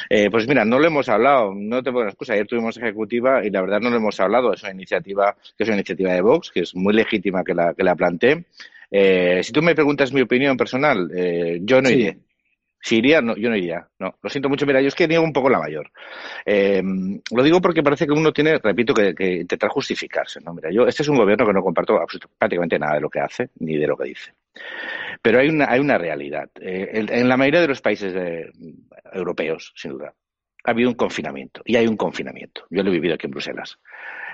Eh, pues mira, no lo hemos hablado, no te pongo excusa. Ayer tuvimos ejecutiva y la verdad no lo hemos hablado. Es una iniciativa, que es una iniciativa de Vox, que es muy legítima que la, que la planteé. Eh, si tú me preguntas mi opinión personal, eh, yo no iré. Si iría, no, yo no iría. No, lo siento mucho. Mira, yo es que niego un poco la mayor. Eh, lo digo porque parece que uno tiene, repito, que, intentar justificarse. ¿no? Mira, yo, este es un gobierno que no comparto prácticamente nada de lo que hace ni de lo que dice. Pero hay una, hay una realidad. Eh, en, la mayoría de los países europeos, sin duda, ha habido un confinamiento. Y hay un confinamiento. Yo lo he vivido aquí en Bruselas.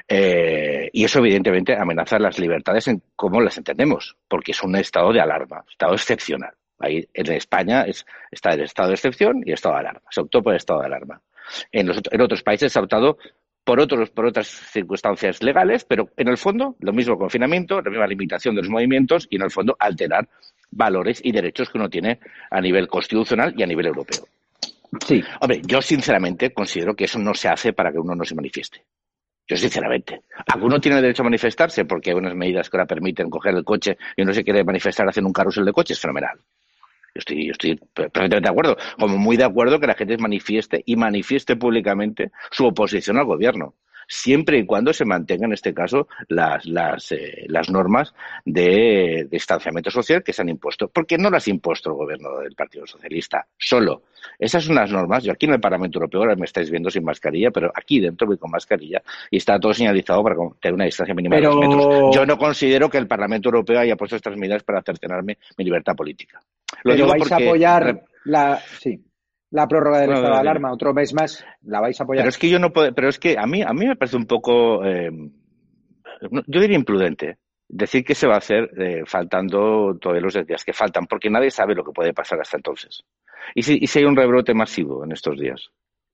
Eh, y eso, evidentemente, amenaza las libertades en cómo las entendemos, porque es un estado de alarma, estado excepcional. Ahí en España es, está el estado de excepción y el estado de alarma. Se optó por el estado de alarma. En, los, en otros países se ha optado por, otros, por otras circunstancias legales, pero en el fondo lo mismo confinamiento, la misma limitación de los movimientos y en el fondo alterar valores y derechos que uno tiene a nivel constitucional y a nivel europeo. Sí. Hombre, yo sinceramente considero que eso no se hace para que uno no se manifieste. Yo sinceramente. Alguno tiene derecho a manifestarse porque hay unas medidas que ahora permiten coger el coche y uno se quiere manifestar haciendo un carrusel de coches, fenomenal. Yo estoy, yo estoy perfectamente de acuerdo, como muy de acuerdo que la gente manifieste y manifieste públicamente su oposición al gobierno siempre y cuando se mantengan, en este caso, las, las, eh, las normas de, distanciamiento social que se han impuesto. Porque no las ha impuesto el gobierno del Partido Socialista solo. Esas son las normas. Yo aquí en el Parlamento Europeo, ahora me estáis viendo sin mascarilla, pero aquí dentro voy con mascarilla y está todo señalizado para tener una distancia mínima de dos metros. Yo no considero que el Parlamento Europeo haya puesto estas medidas para cercenarme mi libertad política. Lo pero digo vais porque... a apoyar la... Sí la prórroga del estado de alarma otro mes más, la vais a apoyar. Pero es que yo no puedo, pero es que a mí, a mí me parece un poco, eh, yo diría imprudente decir que se va a hacer eh, faltando todos los días que faltan, porque nadie sabe lo que puede pasar hasta entonces. ¿Y si, y si hay un rebrote masivo en estos días?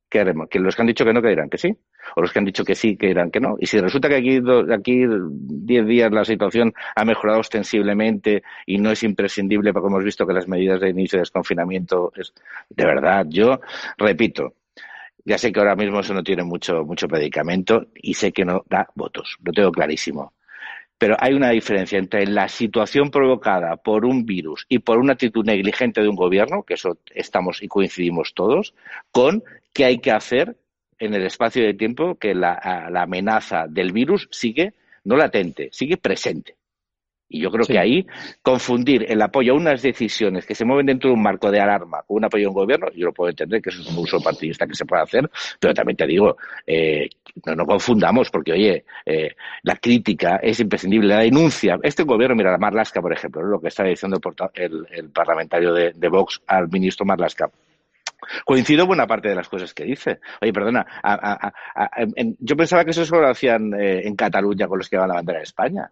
¿Qué haremos? ¿Que los que han dicho que no, que dirán que sí? ¿O los que han dicho que sí, que dirán que no? Y si resulta que aquí, aquí 10 días la situación ha mejorado ostensiblemente y no es imprescindible, porque hemos visto que las medidas de inicio de desconfinamiento es, de verdad, yo repito, ya sé que ahora mismo eso no tiene mucho, mucho predicamento y sé que no da votos, lo tengo clarísimo. Pero hay una diferencia entre la situación provocada por un virus y por una actitud negligente de un gobierno, que eso estamos y coincidimos todos, con qué hay que hacer en el espacio de tiempo que la, la amenaza del virus sigue no latente, sigue presente. Y yo creo sí. que ahí confundir el apoyo a unas decisiones que se mueven dentro de un marco de alarma con un apoyo a un gobierno, yo lo puedo entender que eso es un uso partidista que se puede hacer, pero también te digo, eh, no, no, confundamos, porque oye, eh, la crítica es imprescindible, la denuncia. Este gobierno, mira, la Marlasca, por ejemplo, lo que está diciendo el, el, el parlamentario de, de Vox al ministro Marlasca Coincido buena parte de las cosas que dice. Oye, perdona, a, a, a, yo pensaba que eso solo lo hacían eh, en Cataluña con los que van a la bandera de España.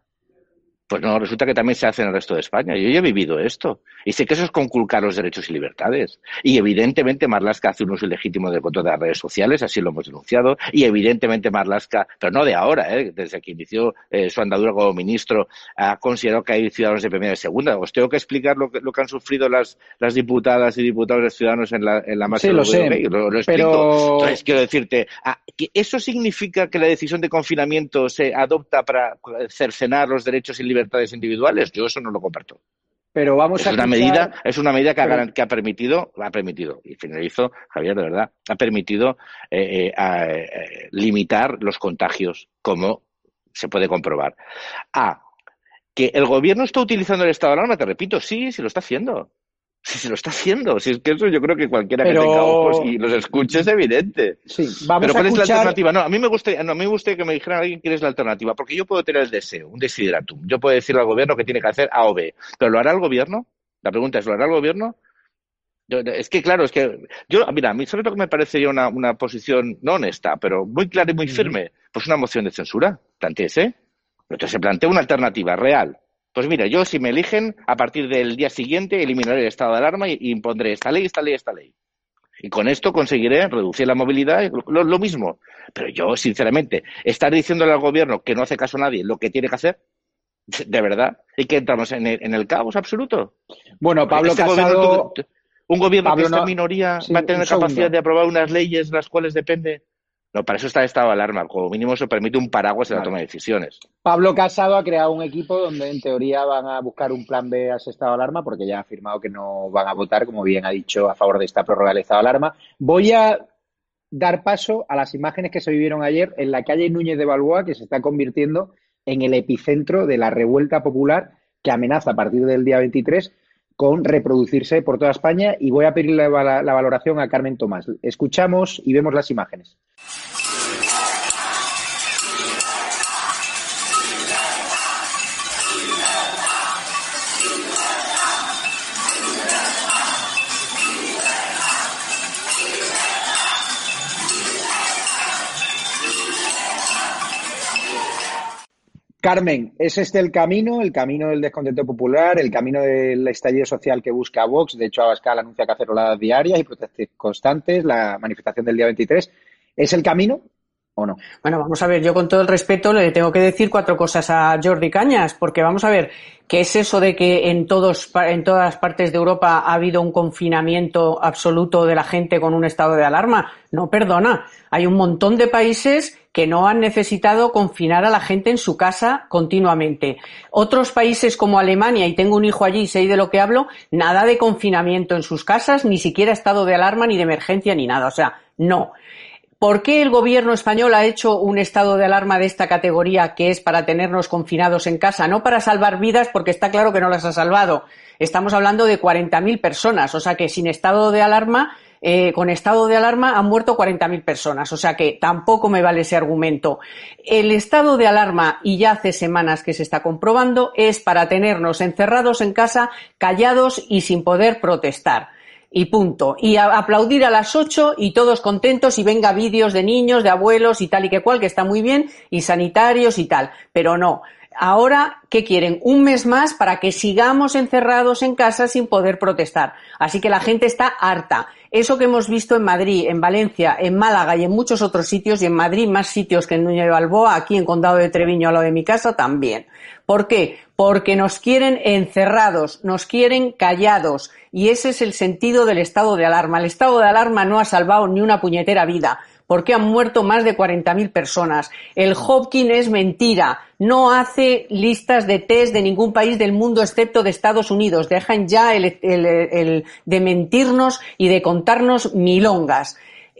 Pues no, resulta que también se hace en el resto de España. Yo ya he vivido esto. Y sé que eso es conculcar los derechos y libertades. Y evidentemente Marlaska hace un uso ilegítimo del voto de las redes sociales, así lo hemos denunciado. Y evidentemente Marlaska, pero no de ahora, ¿eh? desde que inició eh, su andadura como ministro, ha considerado que hay ciudadanos de primera y segunda. Os tengo que explicar lo que, lo que han sufrido las, las diputadas y diputados de ciudadanos en la, en la sí, lo sé, lo, lo pero... Entonces, quiero decirte, ah, ¿eso significa que la decisión de confinamiento se adopta para cercenar los derechos y libertades libertades individuales, yo eso no lo comparto. Pero vamos es a una medida, es una medida que, pero... ha, que, ha, permitido, ha permitido, y finalizo, Javier, de verdad, ha permitido eh, eh, a, eh, limitar los contagios, como se puede comprobar. A que el gobierno está utilizando el estado de alarma, te repito, sí, sí lo está haciendo. Si se lo está haciendo, si es que eso yo creo que cualquiera Pero... que tenga ojos y los escuche es evidente. Sí, vamos Pero ¿cuál a es la alternativa? No, a mí me gustaría, no, a mí me gustaría que me dijeran alguien quién es la alternativa, porque yo puedo tener el deseo, un desideratum. Yo puedo decirle al gobierno que tiene que hacer A o B. Pero ¿lo hará el gobierno? La pregunta es, ¿lo hará el gobierno? Yo, es que, claro, es que yo, mira, a mí sobre todo que me parecería una, una posición no honesta, pero muy clara y muy firme, pues una moción de censura, planteese. Entonces se plantea una alternativa real, pues mira, yo si me eligen, a partir del día siguiente eliminaré el estado de alarma y impondré esta ley, esta ley, esta ley. Y con esto conseguiré reducir la movilidad, lo, lo, mismo. Pero yo, sinceramente, estar diciéndole al gobierno que no hace caso a nadie lo que tiene que hacer, de verdad, y que entramos en el, en el caos absoluto. Bueno, Pablo este Casado... Gobierno, un gobierno Pablo, que esta no... minoría sí, va a tener capacidad de aprobar unas leyes de las cuales depende no, para eso está el estado de alarma. Como mínimo eso permite un paraguas en la toma de decisiones. Pablo Casado ha creado un equipo donde en teoría van a buscar un plan B a ese estado de alarma porque ya ha afirmado que no van a votar, como bien ha dicho, a favor de esta prórroga del estado de alarma. Voy a dar paso a las imágenes que se vivieron ayer en la calle Núñez de Balboa, que se está convirtiendo en el epicentro de la revuelta popular que amenaza a partir del día 23 con reproducirse por toda España y voy a pedirle la, la valoración a Carmen Tomás. Escuchamos y vemos las imágenes. Carmen, ¿es este el camino, el camino del descontento popular, el camino del estallido social que busca Vox? De hecho, Abascal anuncia caceroladas diarias y protestas constantes, la manifestación del día 23. ¿Es el camino o no? Bueno, vamos a ver, yo con todo el respeto le tengo que decir cuatro cosas a Jordi Cañas, porque vamos a ver, ¿qué es eso de que en, todos, en todas partes de Europa ha habido un confinamiento absoluto de la gente con un estado de alarma? No, perdona, hay un montón de países que no han necesitado confinar a la gente en su casa continuamente. Otros países como Alemania, y tengo un hijo allí y sé de lo que hablo, nada de confinamiento en sus casas, ni siquiera estado de alarma, ni de emergencia, ni nada. O sea, no. ¿Por qué el gobierno español ha hecho un estado de alarma de esta categoría que es para tenernos confinados en casa? No para salvar vidas, porque está claro que no las ha salvado. Estamos hablando de 40.000 personas, o sea que sin estado de alarma eh, con estado de alarma han muerto 40.000 personas. O sea que tampoco me vale ese argumento. El estado de alarma, y ya hace semanas que se está comprobando, es para tenernos encerrados en casa, callados y sin poder protestar y punto. Y aplaudir a las ocho y todos contentos y venga vídeos de niños, de abuelos y tal y que cual, que está muy bien, y sanitarios y tal. Pero no. Ahora, ¿qué quieren? Un mes más para que sigamos encerrados en casa sin poder protestar. Así que la gente está harta. Eso que hemos visto en Madrid, en Valencia, en Málaga y en muchos otros sitios, y en Madrid más sitios que en Núñez de Balboa, aquí en Condado de Treviño, a lo de mi casa, también. ¿Por qué? Porque nos quieren encerrados, nos quieren callados, y ese es el sentido del estado de alarma. El estado de alarma no ha salvado ni una puñetera vida porque han muerto más de 40.000 personas. El Hopkins es mentira. No hace listas de test de ningún país del mundo excepto de Estados Unidos. Dejan ya el, el de mentirnos y de contarnos milongas.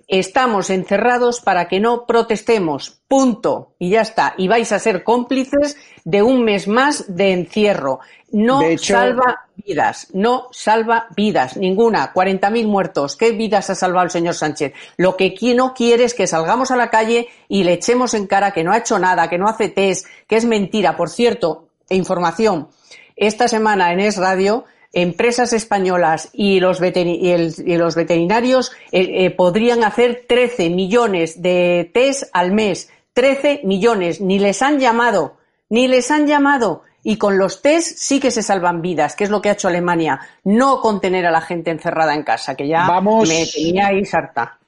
Estamos encerrados para que no protestemos. Punto. Y ya está. Y vais a ser cómplices de un mes más de encierro. No salva vidas, no salva vidas, ninguna. 40.000 muertos. ¿Qué vidas ha salvado el señor Sánchez? Lo que no quiere es que salgamos a la calle y le echemos en cara que no ha hecho nada, que no hace test, que es mentira. Por cierto, información. Esta semana en Es Radio, empresas españolas y los, veterinarios eh, eh, podrían hacer 13 millones de test al mes. 13 millones. Ni les han llamado. Ni les han llamado y con los test sí que se salvan vidas, que es lo que ha hecho Alemania, no contener a la gente encerrada en casa, que ya vamos... me teníais harta.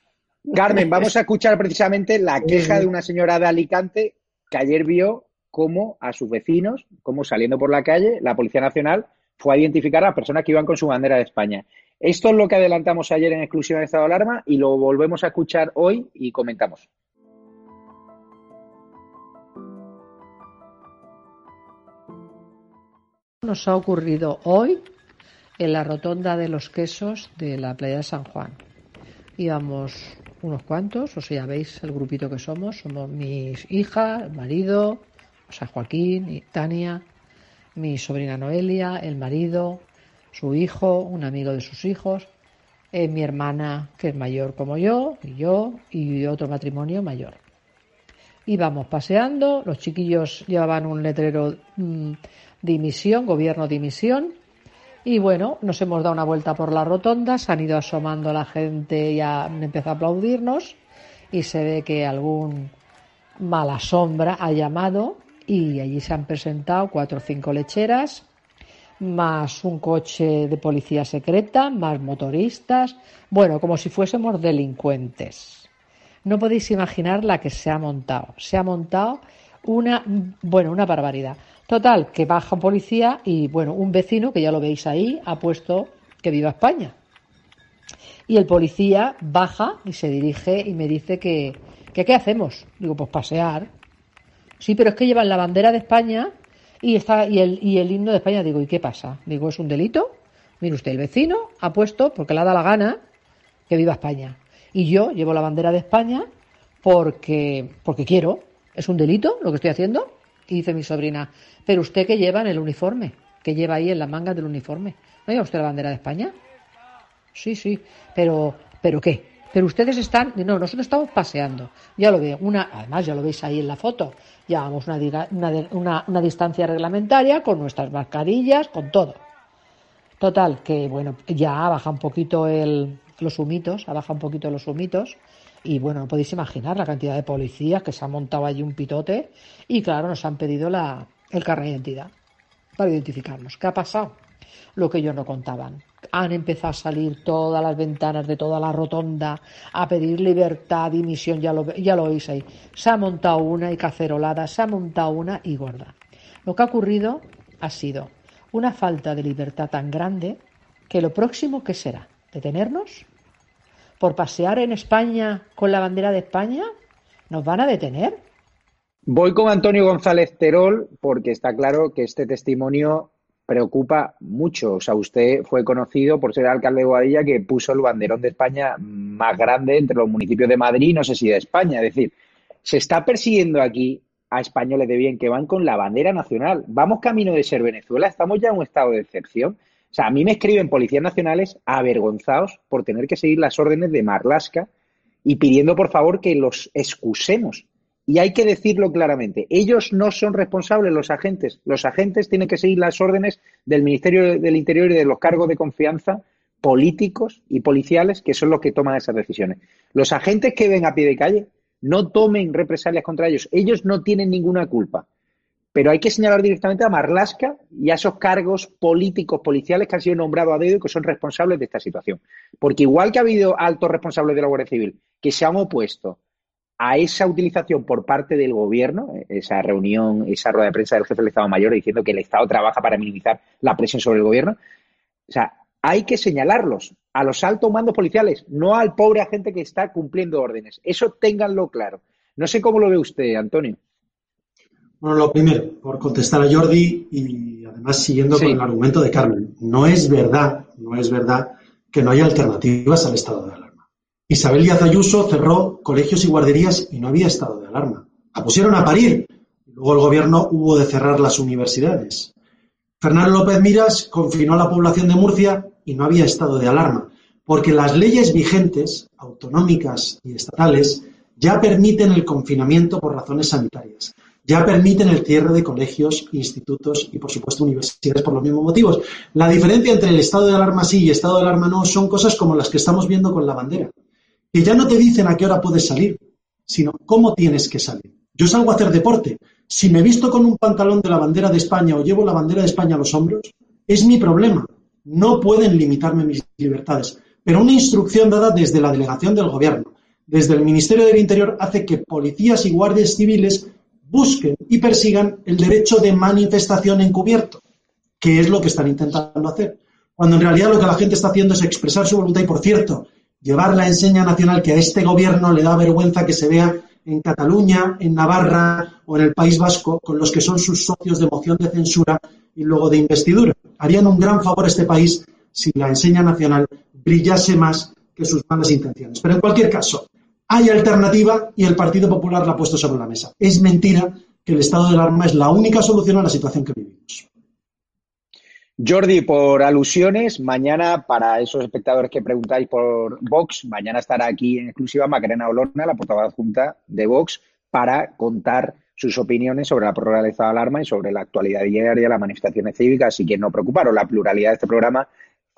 Carmen, vamos a escuchar precisamente la queja de una señora de Alicante que ayer vio cómo a sus vecinos, cómo saliendo por la calle, la Policía Nacional fue a identificar a las personas que iban con su bandera de España. Esto es lo que adelantamos ayer en exclusiva de estado de alarma y lo volvemos a escuchar hoy y comentamos. nos ha ocurrido hoy en la rotonda de los quesos de la playa de San Juan. Íbamos unos cuantos, o sea, veis el grupito que somos. Somos mis hijas, el marido, o sea, Joaquín y Tania, mi sobrina Noelia, el marido, su hijo, un amigo de sus hijos, eh, mi hermana, que es mayor como yo, y yo, y otro matrimonio mayor. Íbamos paseando, los chiquillos llevaban un letrero mm, dimisión, gobierno dimisión. Y bueno, nos hemos dado una vuelta por la rotonda, se han ido asomando la gente y han empezado a aplaudirnos y se ve que algún mala sombra ha llamado y allí se han presentado cuatro o cinco lecheras, más un coche de policía secreta, más motoristas, bueno, como si fuésemos delincuentes. No podéis imaginar la que se ha montado. Se ha montado una, bueno, una barbaridad. Total, que baja un policía y, bueno, un vecino, que ya lo veis ahí, ha puesto que viva España. Y el policía baja y se dirige y me dice que, que ¿qué hacemos? Digo, pues pasear. Sí, pero es que llevan la bandera de España y, está, y, el, y el himno de España. Digo, ¿y qué pasa? Digo, ¿es un delito? Mire usted, el vecino ha puesto, porque le ha dado la gana, que viva España. Y yo llevo la bandera de España porque, porque quiero. ¿Es un delito lo que estoy haciendo? Y dice mi sobrina, pero usted que lleva en el uniforme. que lleva ahí en la manga del uniforme. ¿No lleva usted la bandera de España? Sí, sí, pero, ¿pero qué? Pero ustedes están, no, nosotros estamos paseando. Ya lo veo, una, además ya lo veis ahí en la foto. Llevamos una, una, una distancia reglamentaria con nuestras mascarillas, con todo. Total, que bueno, ya baja un poquito el, los humitos, ha bajado un poquito los humitos. Y bueno, no podéis imaginar la cantidad de policías que se han montado allí un pitote y claro, nos han pedido la, el carnet de identidad para identificarnos. ¿Qué ha pasado? Lo que ellos no contaban. Han empezado a salir todas las ventanas de toda la rotonda a pedir libertad, dimisión, ya lo, ya lo oís ahí. Se ha montado una y cacerolada, se ha montado una y gorda. Lo que ha ocurrido ha sido una falta de libertad tan grande que lo próximo que será detenernos por pasear en España con la bandera de España, nos van a detener. Voy con Antonio González Terol porque está claro que este testimonio preocupa mucho. O sea, usted fue conocido por ser alcalde de Guadilla que puso el banderón de España más grande entre los municipios de Madrid, no sé si de España. Es decir, se está persiguiendo aquí a españoles de bien que van con la bandera nacional. Vamos camino de ser Venezuela, estamos ya en un estado de excepción. O sea, a mí me escriben policías nacionales avergonzados por tener que seguir las órdenes de Marlaska y pidiendo por favor que los excusemos. Y hay que decirlo claramente, ellos no son responsables, los agentes. Los agentes tienen que seguir las órdenes del Ministerio del Interior y de los cargos de confianza políticos y policiales, que son los que toman esas decisiones. Los agentes que ven a pie de calle no tomen represalias contra ellos. Ellos no tienen ninguna culpa. Pero hay que señalar directamente a Marlaska y a esos cargos políticos, policiales que han sido nombrados a dedo y que son responsables de esta situación. Porque igual que ha habido altos responsables de la Guardia Civil que se han opuesto a esa utilización por parte del gobierno, esa reunión, esa rueda de prensa del jefe del Estado Mayor diciendo que el Estado trabaja para minimizar la presión sobre el gobierno, o sea, hay que señalarlos a los altos mandos policiales, no al pobre agente que está cumpliendo órdenes. Eso ténganlo claro. No sé cómo lo ve usted, Antonio. Bueno, lo primero, por contestar a Jordi y además siguiendo con el argumento de Carmen, no es verdad, no es verdad que no haya alternativas al estado de alarma. Isabel Díaz Ayuso cerró colegios y guarderías y no había estado de alarma. La pusieron a parir. Luego el gobierno hubo de cerrar las universidades. Fernando López Miras confinó a la población de Murcia y no había estado de alarma, porque las leyes vigentes, autonómicas y estatales, ya permiten el confinamiento por razones sanitarias ya permiten el cierre de colegios, institutos y, por supuesto, universidades por los mismos motivos. La diferencia entre el estado de alarma sí y estado de alarma no son cosas como las que estamos viendo con la bandera, que ya no te dicen a qué hora puedes salir, sino cómo tienes que salir. Yo salgo a hacer deporte. Si me visto con un pantalón de la bandera de España o llevo la bandera de España a los hombros, es mi problema. No pueden limitarme mis libertades. Pero una instrucción dada desde la delegación del Gobierno, desde el Ministerio del Interior, hace que policías y guardias civiles busquen y persigan el derecho de manifestación encubierto, que es lo que están intentando hacer. Cuando en realidad lo que la gente está haciendo es expresar su voluntad y, por cierto, llevar la enseña nacional que a este gobierno le da vergüenza que se vea en Cataluña, en Navarra o en el País Vasco, con los que son sus socios de moción de censura y luego de investidura. Harían un gran favor a este país si la enseña nacional brillase más que sus malas intenciones. Pero en cualquier caso, hay alternativa y el Partido Popular la ha puesto sobre la mesa. Es mentira que el estado de alarma es la única solución a la situación que vivimos. Jordi, por alusiones, mañana, para esos espectadores que preguntáis por Vox, mañana estará aquí en exclusiva Macarena Olona, la portavoz junta de Vox, para contar sus opiniones sobre la estado de alarma y sobre la actualidad diaria, las manifestaciones cívicas, así que no preocuparos, la pluralidad de este programa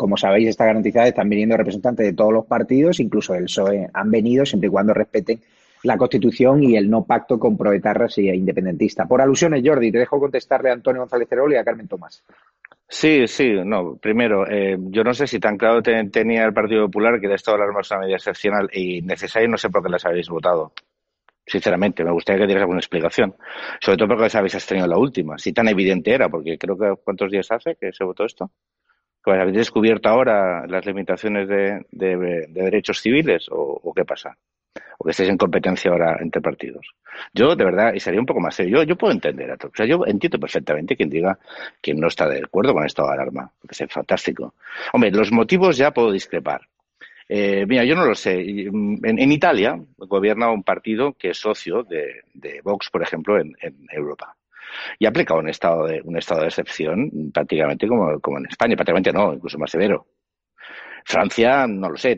como sabéis, está garantizada, están viniendo representantes de todos los partidos, incluso del PSOE han venido, siempre y cuando respeten la Constitución y el no pacto con proetarras y independentista. Por alusiones, Jordi, te dejo contestarle a Antonio González Cerol y a Carmen Tomás. Sí, sí, no. Primero, eh, yo no sé si tan claro tenía el Partido Popular que de alarma es una medida excepcional y necesaria, no sé por qué las habéis votado. Sinceramente, me gustaría que dieras alguna explicación. Sobre todo porque os habéis abstenido la última. Si tan evidente era, porque creo que ¿cuántos días hace que se votó esto? Pues, ¿Habéis descubierto ahora las limitaciones de, derechos civiles o, qué pasa? ¿O que estéis en competencia ahora entre partidos? Yo, de verdad, y sería un poco más serio, yo, puedo entender a. O sea, yo entiendo perfectamente quien diga que no está de acuerdo con estado de alarma, porque es fantástico. Hombre, los motivos ya puedo discrepar. Eh, mira, yo no lo sé. En, Italia gobierna un partido que es socio de, Vox, por ejemplo, en Europa. y ha aplicado un estado de, un estado de excepción prácticamente como, como en España, prácticamente no, incluso más severo. Francia, no lo sé,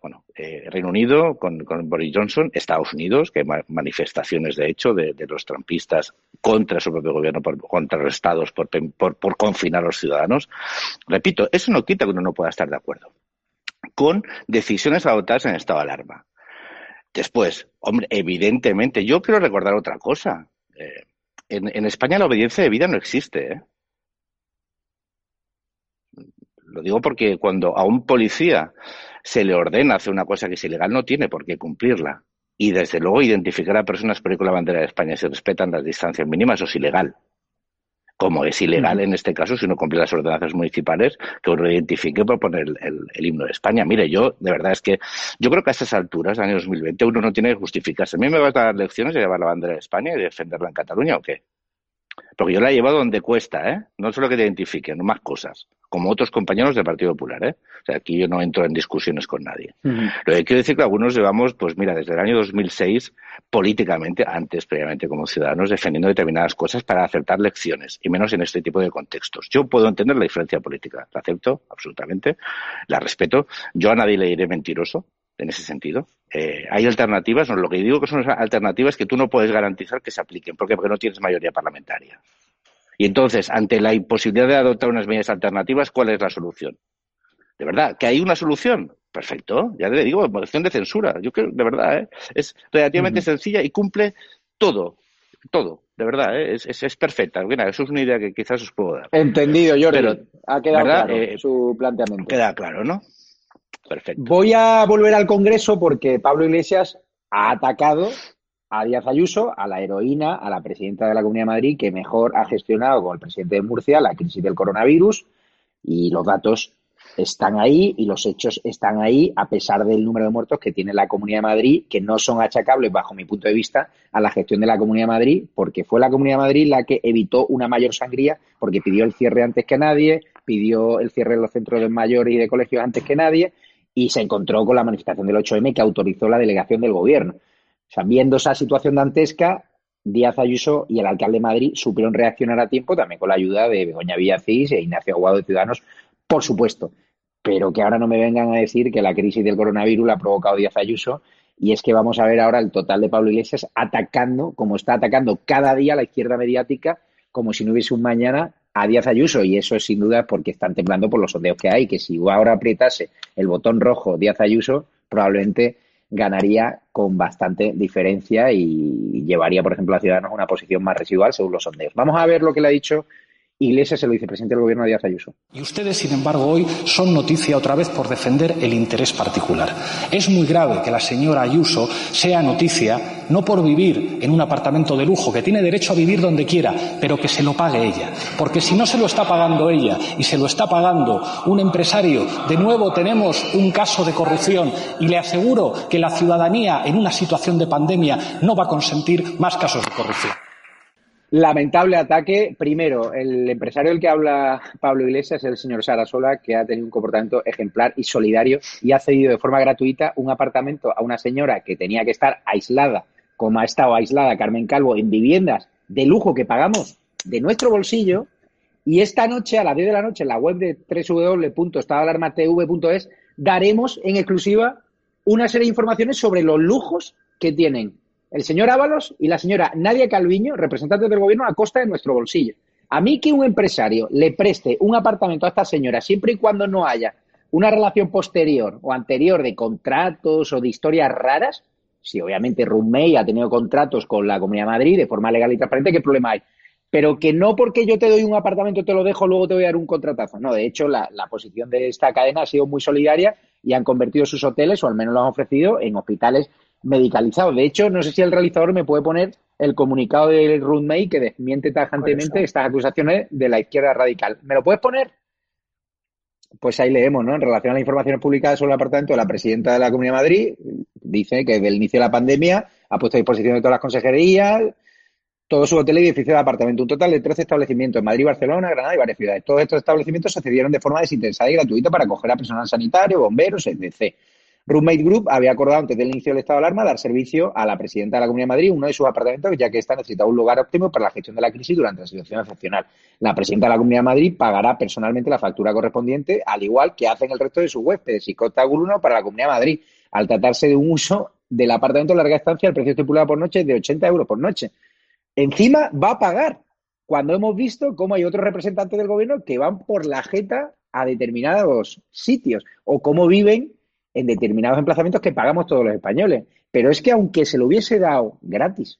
bueno, eh, Reino Unido con, Boris Johnson, Estados Unidos, que hay manifestaciones de hecho de, los trampistas contra su propio gobierno, por, contra los estados por, por, confinar a los ciudadanos. Repito, eso no quita que uno no pueda estar de acuerdo con decisiones adoptadas en estado de alarma. Después, hombre, evidentemente, yo quiero recordar otra cosa. Eh, en, en, España la obediencia de vida no existe. ¿eh? Lo digo porque cuando a un policía se le ordena hacer una cosa que es ilegal, no tiene por qué cumplirla. Y desde luego identificar a personas por ahí con la bandera de España si respetan las distancias mínimas, eso es ilegal. Como es ilegal en este caso si no cumple las ordenanzas municipales, que uno identifique por poner el, himno de España. Mire, yo de verdad es que yo creo que a estas alturas, año 2020, uno no tiene que justificarse. ¿A mí me vas a dar lecciones de llevar la bandera de España y defenderla en Cataluña o qué? Porque yo la he llevado donde cuesta, ¿eh? No solo que te identifiquen, no más cosas como otros compañeros del Partido Popular. ¿eh? O sea, aquí yo no entro en discusiones con nadie. Lo que quiero decir que algunos llevamos, pues mira, desde el año 2006, políticamente, antes, previamente como ciudadanos, defendiendo determinadas cosas para acertar lecciones, y menos en este tipo de contextos. Yo puedo entender la diferencia política, la acepto absolutamente, la respeto. Yo a nadie le diré mentiroso, en ese sentido. Eh, hay alternativas, no, lo que digo que son alternativas que tú no puedes garantizar que se apliquen. ¿Por qué? Porque no tienes mayoría parlamentaria. Y entonces, ante la imposibilidad de adoptar unas medidas alternativas, ¿cuál es la solución? De verdad, que hay una solución. Perfecto, ya le digo, moción de censura. Yo creo, de verdad, ¿eh? es relativamente sencilla y cumple todo, todo, de verdad, ¿eh? es, es, perfecta. Bueno, eso es una idea que quizás os puedo dar. Entendido, Jordi. ha quedado claro eh, su planteamiento. Queda claro, ¿no? Voy a volver al Congreso porque Pablo Iglesias ha atacado a Díaz Ayuso, a la heroína, a la presidenta de la Comunidad de Madrid, que mejor ha gestionado con el presidente de Murcia la crisis del coronavirus y los datos están ahí y los hechos están ahí a pesar del número de muertos que tiene la Comunidad de Madrid, que no son achacables, bajo mi punto de vista, a la gestión de la Comunidad de Madrid, porque fue la Comunidad de Madrid la que evitó una mayor sangría, porque pidió el cierre antes que nadie, pidió el cierre de los centros de mayores y de colegios antes que nadie, y se encontró con la manifestación del 8M que autorizó la delegación del gobierno. O sea, viendo esa situación dantesca, Díaz Ayuso y el alcalde de Madrid supieron reaccionar a tiempo, también con la ayuda de Begoña Villacís e Ignacio Aguado de Ciudadanos, por supuesto. Pero que ahora no me vengan a decir que la crisis del coronavirus la ha provocado Díaz Ayuso. Y es que vamos a ver ahora el total de Pablo Iglesias atacando, como está atacando cada día la izquierda mediática, como si no hubiese un mañana a Díaz Ayuso. Y eso es sin duda porque están temblando por los sondeos que hay, que si ahora apretase el botón rojo Díaz Ayuso, probablemente ganaría con bastante diferencia y llevaría, por ejemplo, a Ciudadanos a una posición más residual según los sondeos. Vamos a ver lo que le ha dicho Iglesias, el vicepresidente del gobierno Díaz Ayuso. Y ustedes, sin embargo, hoy son noticia otra vez por defender el interés particular. Es muy grave que la señora Ayuso sea noticia no por vivir en un apartamento de lujo, que tiene derecho a vivir donde quiera, pero que se lo pague ella. Porque si no se lo está pagando ella y se lo está pagando un empresario, de nuevo tenemos un caso de corrupción y le aseguro que la ciudadanía en una situación de pandemia no va a consentir más casos de corrupción. Lamentable ataque. Primero, el empresario del que habla Pablo Iglesias es el señor Sarasola, que ha tenido un comportamiento ejemplar y solidario y ha cedido de forma gratuita un apartamento a una señora que tenía que estar aislada, como ha estado aislada Carmen Calvo, en viviendas de lujo que pagamos de nuestro bolsillo. Y esta noche, a las 10 de la noche, en la web de www.estadalarmatv.es, daremos en exclusiva una serie de informaciones sobre los lujos que tienen el señor Ábalos y la señora Nadia Calviño, representantes del gobierno, a costa de nuestro bolsillo. A mí que un empresario le preste un apartamento a esta señora, siempre y cuando no haya una relación posterior o anterior de contratos o de historias raras, si obviamente Rumey ha tenido contratos con la Comunidad de Madrid de forma legal y transparente, ¿qué problema hay? Pero que no porque yo te doy un apartamento, te lo dejo, luego te voy a dar un contratazo. No, de hecho, la, la posición de esta cadena ha sido muy solidaria y han convertido sus hoteles, o al menos lo han ofrecido, en hospitales medicalizado. De hecho, no sé si el realizador me puede poner el comunicado del Rundmei que desmiente tajantemente estas acusaciones de la izquierda radical. ¿Me lo puedes poner? Pues ahí leemos, ¿no? En relación a las informaciones publicadas sobre el apartamento de la presidenta de la Comunidad de Madrid, dice que desde el inicio de la pandemia ha puesto a disposición de todas las consejerías todo su hotel y edificio de apartamento. Un total de 13 establecimientos en Madrid, Barcelona, Granada y varias ciudades. Todos estos establecimientos se cedieron de forma desinteresada y gratuita para acoger a personal sanitario, bomberos, etc. Roommate Group había acordado antes del inicio del estado de alarma dar servicio a la presidenta de la Comunidad de Madrid, uno de sus apartamentos, ya que está necesita un lugar óptimo para la gestión de la crisis durante la situación excepcional. La presidenta de la Comunidad de Madrid pagará personalmente la factura correspondiente, al igual que hacen el resto de sus huéspedes y Costa Bruno para la Comunidad de Madrid, al tratarse de un uso del apartamento de larga estancia, el precio estipulado por noche de 80 euros por noche. Encima va a pagar, cuando hemos visto cómo hay otros representantes del gobierno que van por la jeta a determinados sitios o cómo viven en determinados emplazamientos que pagamos todos los españoles. Pero es que aunque se lo hubiese dado gratis,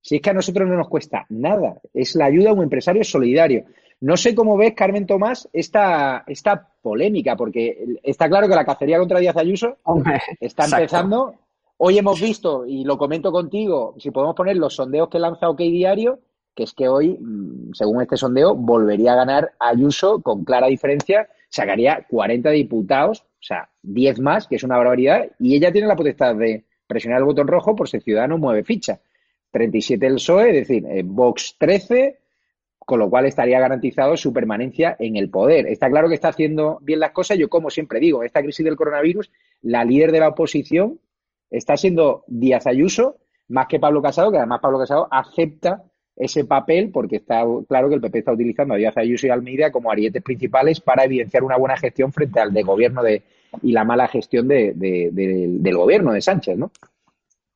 si es que a nosotros no nos cuesta nada, es la ayuda a un empresario solidario. No sé cómo ves, Carmen Tomás, esta, esta polémica, porque está claro que la cacería contra Díaz Ayuso está empezando. Hoy hemos visto, y lo comento contigo, si podemos poner los sondeos que lanza OK Diario, que es que hoy, mm, según este sondeo, volvería a ganar Ayuso con clara diferencia, sacaría 40 diputados o sea, 10 más, que es una barbaridad, y ella tiene la potestad de presionar el botón rojo por si Ciudadanos mueve ficha. 37 el PSOE, es decir, eh, Vox 13, con lo cual estaría garantizado su permanencia en el poder. Está claro que está haciendo bien las cosas. Yo, como siempre digo, esta crisis del coronavirus, la líder de la oposición está siendo Díaz Ayuso, más que Pablo Casado, que además Pablo Casado acepta ese papel porque está claro que el PP está utilizando a Díaz Ayuso y Almeida como arietes principales para evidenciar una buena gestión frente al de gobierno de, y la mala gestión de, del gobierno de Sánchez, ¿no?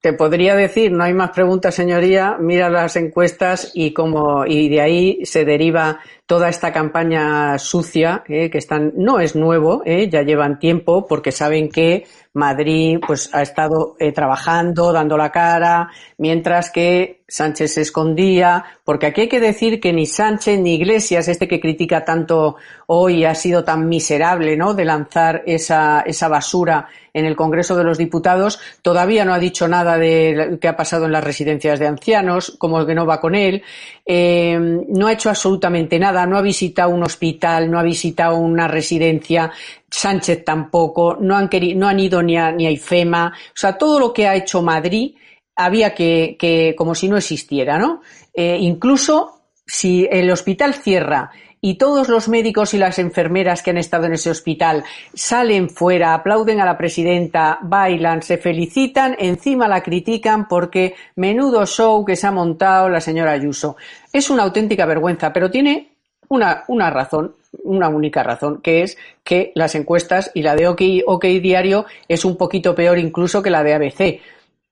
Te podría decir, no hay más preguntas, señoría, mira las encuestas y como y de ahí se deriva toda esta campaña sucia eh, que están no es nuevo, eh, ya llevan tiempo porque saben que Madrid pues ha estado eh, trabajando, dando la cara, mientras que Sánchez se escondía, porque aquí hay que decir que ni Sánchez ni Iglesias, este que critica tanto hoy, ha sido tan miserable, ¿no? De lanzar esa, esa basura en el Congreso de los Diputados, todavía no ha dicho nada de lo que ha pasado en las residencias de ancianos, como que no va con él, eh, no ha hecho absolutamente nada, no ha visitado un hospital, no ha visitado una residencia, Sánchez tampoco, no han, querido, no ido ni a, ni a IFEMA, o sea, todo lo que ha hecho Madrid había que, que como si no existiera, ¿no? Eh, incluso si el hospital cierra y todos los médicos y las enfermeras que han estado en ese hospital salen fuera, aplauden a la presidenta, bailan, se felicitan, encima la critican porque menudo show que se ha montado la señora Ayuso. Es una auténtica vergüenza, pero tiene una, una razón una única razón, que es que las encuestas y la de OK, Diario es un poquito peor incluso que la de ABC.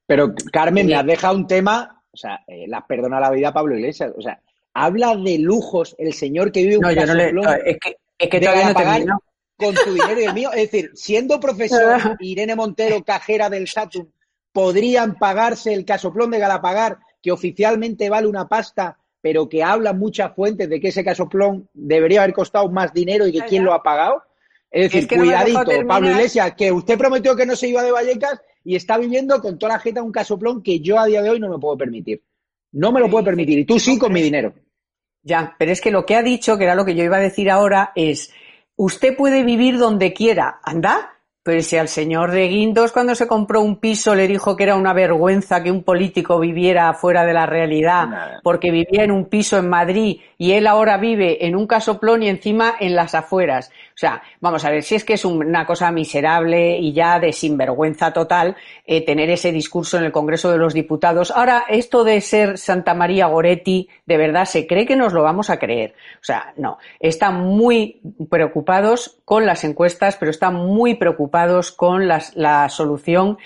Pero Carmen, me has dejado un tema, o sea, eh, la perdona la vida Pablo Iglesias, o sea, habla de lujos el señor que vive un no, yo no le, es que, es que todavía no con tu dinero y el mío. Es decir, siendo profesor Irene Montero, cajera del Saturn, podrían pagarse el casoplón de Galapagar, que oficialmente vale una pasta, pero que hablan muchas fuentes de que ese casoplón debería haber costado más dinero y que quién lo ha pagado. Es decir, cuidadito, Pablo Iglesias, que usted prometió que no se iba de Vallecas y está viviendo con toda la jeta un casoplón que yo a día de hoy no me puedo permitir. No me lo puedo permitir. Y tú sí con mi dinero. Ya, pero es que lo que ha dicho, que era lo que yo iba a decir ahora, es, usted puede vivir donde quiera. Anda, pero si al señor de Guindos cuando se compró un piso le dijo que era una vergüenza que un político viviera fuera de la realidad, porque vivía en un piso en Madrid y él ahora vive en un casoplón y encima en las afueras. O sea, vamos a ver, si es que es una cosa miserable y ya de sinvergüenza total eh, tener ese discurso en el Congreso de los Diputados. Ahora, esto de ser Santa María Goretti, de verdad, ¿se cree que nos lo vamos a creer? O sea, no. Están muy preocupados con las encuestas, pero están muy preocupados con la solución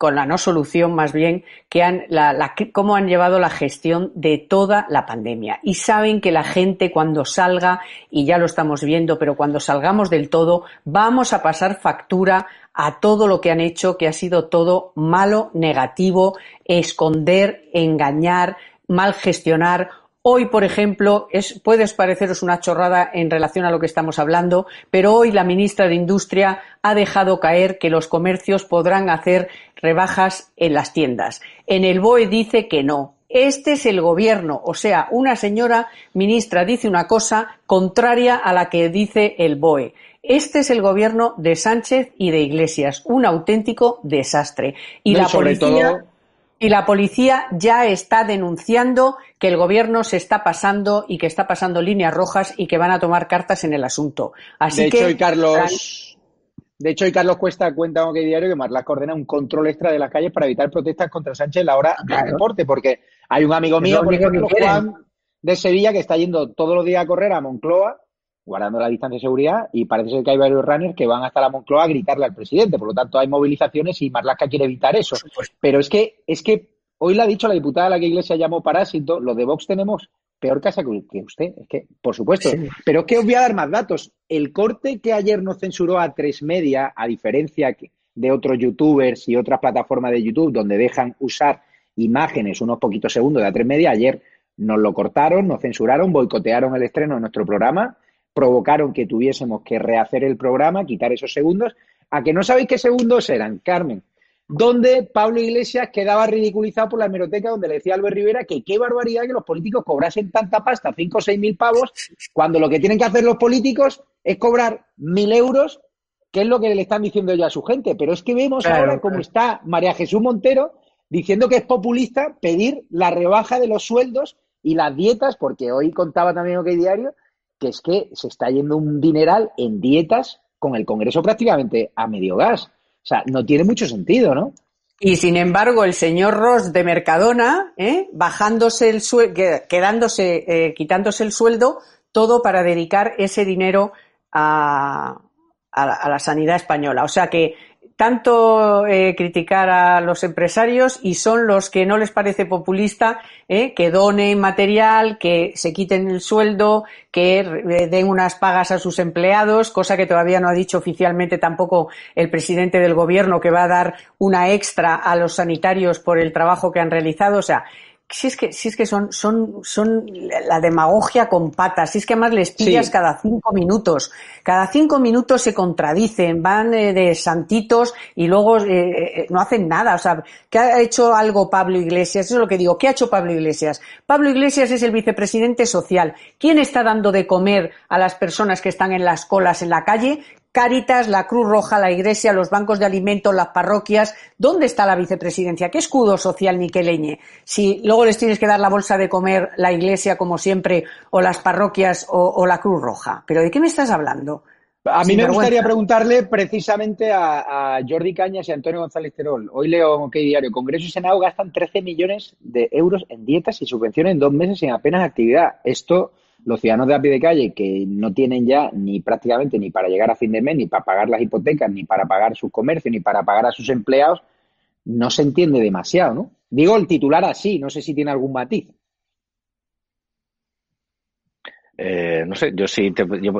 con la no solución más bien, que han, la, cómo han llevado la gestión de toda la pandemia. Y saben que la gente cuando salga, y ya lo estamos viendo, pero cuando salgamos del todo, vamos a pasar factura a todo lo que han hecho, que ha sido todo malo, negativo, esconder, engañar, mal gestionar Hoy, por ejemplo, es, puede pareceros una chorrada en relación a lo que estamos hablando, pero hoy la ministra de Industria ha dejado caer que los comercios podrán hacer rebajas en las tiendas. En el BOE dice que no. Este es el gobierno, o sea, una señora ministra dice una cosa contraria a la que dice el BOE. Este es el gobierno de Sánchez y de Iglesias, un auténtico desastre. Y la policía y la policía ya está denunciando que el gobierno se está pasando y que está pasando líneas rojas y que van a tomar cartas en el asunto. Así de que, hecho, Carlos, De hecho, hoy Carlos Cuesta cuenta en OK Diario que Marlaska ordena un control extra de las calles para evitar protestas contra Sánchez en la hora del deporte, porque hay un amigo mío, por ejemplo, Juan de Sevilla, que está yendo todos los días a correr a Moncloa, guardando la distancia de seguridad, y parece ser que hay varios runners que van hasta la Moncloa a gritarle al presidente. Por lo tanto, hay movilizaciones y Marlaska quiere evitar eso. Pero es que, es que hoy le ha dicho la diputada a la que Iglesia llamó parásito, los de Vox tenemos peor casa que usted, es que, por supuesto. Pero es que os voy a dar más datos. El corte que ayer nos censuró a tres media, a diferencia de otros youtubers y otras plataformas de YouTube donde dejan usar imágenes unos poquitos segundos de a tres media, ayer nos lo cortaron, nos censuraron, boicotearon el estreno de nuestro programa, provocaron que tuviésemos que rehacer el programa, quitar esos segundos. ¿A que no sabéis qué segundos eran, Carmen? Donde Pablo Iglesias quedaba ridiculizado por la hemeroteca donde le decía a Albert Rivera que qué barbaridad que los políticos cobrasen tanta pasta, 5 o 6 mil pavos, cuando lo que tienen que hacer los políticos es cobrar mil euros, que es lo que le están diciendo ya a su gente. Pero es que vemos ahora cómo está María Jesús Montero diciendo que es populista pedir la rebaja de los sueldos y las dietas, porque hoy contaba también OK Diario, que es que se está yendo un dineral en dietas con el Congreso prácticamente a medio gas. O sea, no tiene mucho sentido, ¿no? Y sin embargo, el señor Ross de Mercadona, ¿eh? bajándose el sueldo, quedándose, eh, quitándose el sueldo, todo para dedicar ese dinero a, a, la sanidad española. O sea que tanto eh, criticar a los empresarios y son los que no les parece populista eh, que donen material, que se quiten el sueldo, que eh, den unas pagas a sus empleados, cosa que todavía no ha dicho oficialmente tampoco el presidente del gobierno que va a dar una extra a los sanitarios por el trabajo que han realizado. O sea, si es que, si es que son, son, son la demagogia con patas, si es que además les pillas cada cinco minutos, cada cinco minutos se contradicen, van eh, de santitos y luego eh, eh, no hacen nada. O sea, ¿qué ha hecho algo Pablo Iglesias? Eso es lo que digo. ¿Qué ha hecho Pablo Iglesias? Pablo Iglesias es el vicepresidente social. ¿Quién está dando de comer a las personas que están en las colas en la calle? Cáritas, la Cruz Roja, la Iglesia, los bancos de alimentos, las parroquias. ¿Dónde está la vicepresidencia? ¿Qué escudo social niqueleñe? Si luego les tienes que dar la bolsa de comer la Iglesia, como siempre, o las parroquias o, la Cruz Roja. ¿Pero de qué me estás hablando? A mí me gustaría preguntarle precisamente a, Jordi Cañas y a Antonio González Terol. Hoy leo en OK Diario, Congreso y Senado gastan 13 millones de euros en dietas y subvenciones en dos meses sin apenas actividad. Esto los ciudadanos de a pie de calle que no tienen ya ni prácticamente ni para llegar a fin de mes, ni para pagar las hipotecas, ni para pagar sus comercios, ni para pagar a sus empleados, no se entiende demasiado, ¿no? Digo el titular así, no sé si tiene algún matiz. Eh, no sé, yo sí,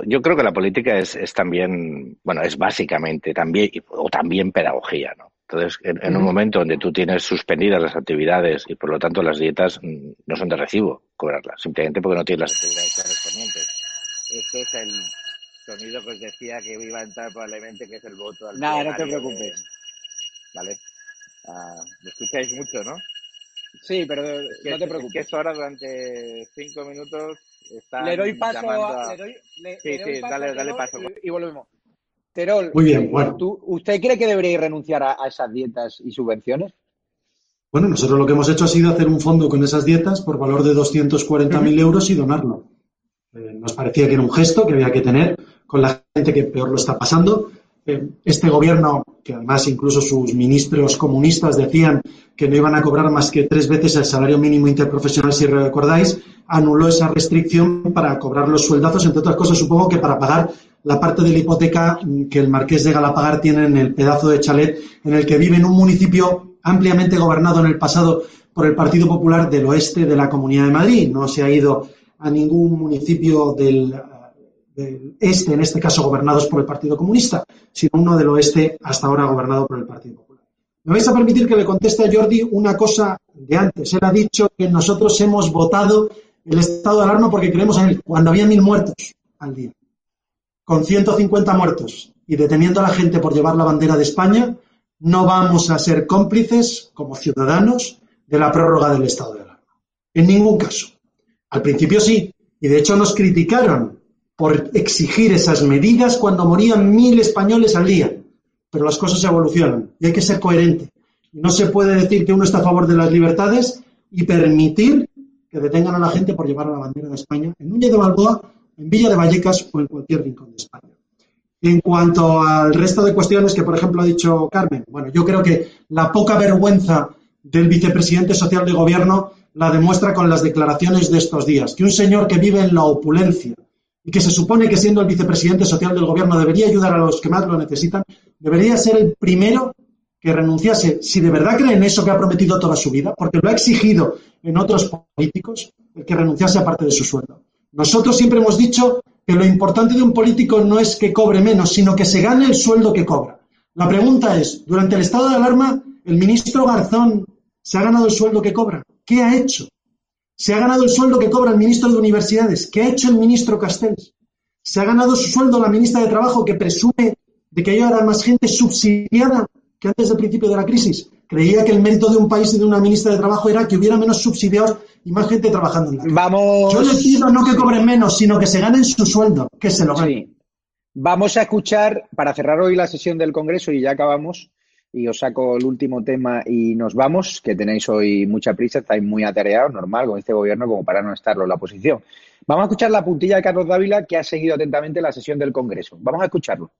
yo, creo que la política es, es también, bueno, es básicamente también, o también pedagogía, ¿no? Entonces, en, un momento donde tú tienes suspendidas las actividades y por lo tanto las dietas mm, no son de recibo cobrarlas, simplemente porque no tienes las actividades correspondientes. Este es el sonido que os decía que iba a entrar probablemente, que es el voto al Nada, no te preocupes. Vale. Ah, me escucháis mucho, ¿no? Sí, pero no te preocupes. que esto ahora durante cinco minutos está. Le doy paso a. sí, sí, dale, dale paso. y volvemos. Terol, Muy bien, bueno. ¿usted cree que debería renunciar a, esas dietas y subvenciones? Bueno, nosotros lo que hemos hecho ha sido hacer un fondo con esas dietas por valor de 240.000 euros y donarlo. Eh, nos parecía que era un gesto que había que tener con la gente que peor lo está pasando. Eh, este gobierno, que además incluso sus ministros comunistas decían que no iban a cobrar más que tres veces el salario mínimo interprofesional, si recordáis, anuló esa restricción para cobrar los sueldazos, entre otras cosas, supongo que para pagar la parte de la hipoteca que el marqués de Galapagar tiene en el pedazo de chalet en el que vive en un municipio ampliamente gobernado en el pasado por el Partido Popular del oeste de la Comunidad de Madrid. No se ha ido a ningún municipio del, este, en este caso gobernados por el Partido Comunista, sino uno del oeste hasta ahora gobernado por el Partido Popular. Me vais a permitir que le conteste a Jordi una cosa de antes. Él ha dicho que nosotros hemos votado el estado de alarma porque creemos en él, cuando había mil muertos al día con 150 muertos y deteniendo a la gente por llevar la bandera de España, no vamos a ser cómplices como ciudadanos de la prórroga del estado de alarma. En ningún caso. Al principio sí, y de hecho nos criticaron por exigir esas medidas cuando morían mil españoles al día. Pero las cosas evolucionan y hay que ser coherente. No se puede decir que uno está a favor de las libertades y permitir que detengan a la gente por llevar la bandera de España en Núñez de Balboa en Villa de Vallecas o en cualquier rincón de España. En cuanto al resto de cuestiones que, por ejemplo, ha dicho Carmen, bueno, yo creo que la poca vergüenza del vicepresidente social de gobierno la demuestra con las declaraciones de estos días. Que un señor que vive en la opulencia y que se supone que siendo el vicepresidente social del gobierno debería ayudar a los que más lo necesitan, debería ser el primero que renunciase, si de verdad cree en eso que ha prometido toda su vida, porque lo ha exigido en otros políticos, el que renunciase a parte de su sueldo. Nosotros siempre hemos dicho que lo importante de un político no es que cobre menos, sino que se gane el sueldo que cobra. La pregunta es, durante el estado de alarma, ¿el ministro Garzón se ha ganado el sueldo que cobra? ¿Qué ha hecho? Se ha ganado el sueldo que cobra el ministro de Universidades. ¿Qué ha hecho el ministro Castells? Se ha ganado su sueldo la ministra de Trabajo, que presume de que hay ahora más gente subsidiada que antes del principio de la crisis. Creía que el mérito de un país y de una ministra de Trabajo era que hubiera menos subsidiados y más gente trabajando en la Vamos. Yo le pido no que cobren menos, sino que se ganen su sueldo, que se lo ganen. Vamos a escuchar, para cerrar hoy la sesión del Congreso y ya acabamos, y os saco el último tema y nos vamos, que tenéis hoy mucha prisa, estáis muy atareados, normal, con este gobierno, como para no estarlo en la oposición. Vamos a escuchar la puntilla de Carlos Dávila, que ha seguido atentamente la sesión del Congreso. Vamos a escucharlo.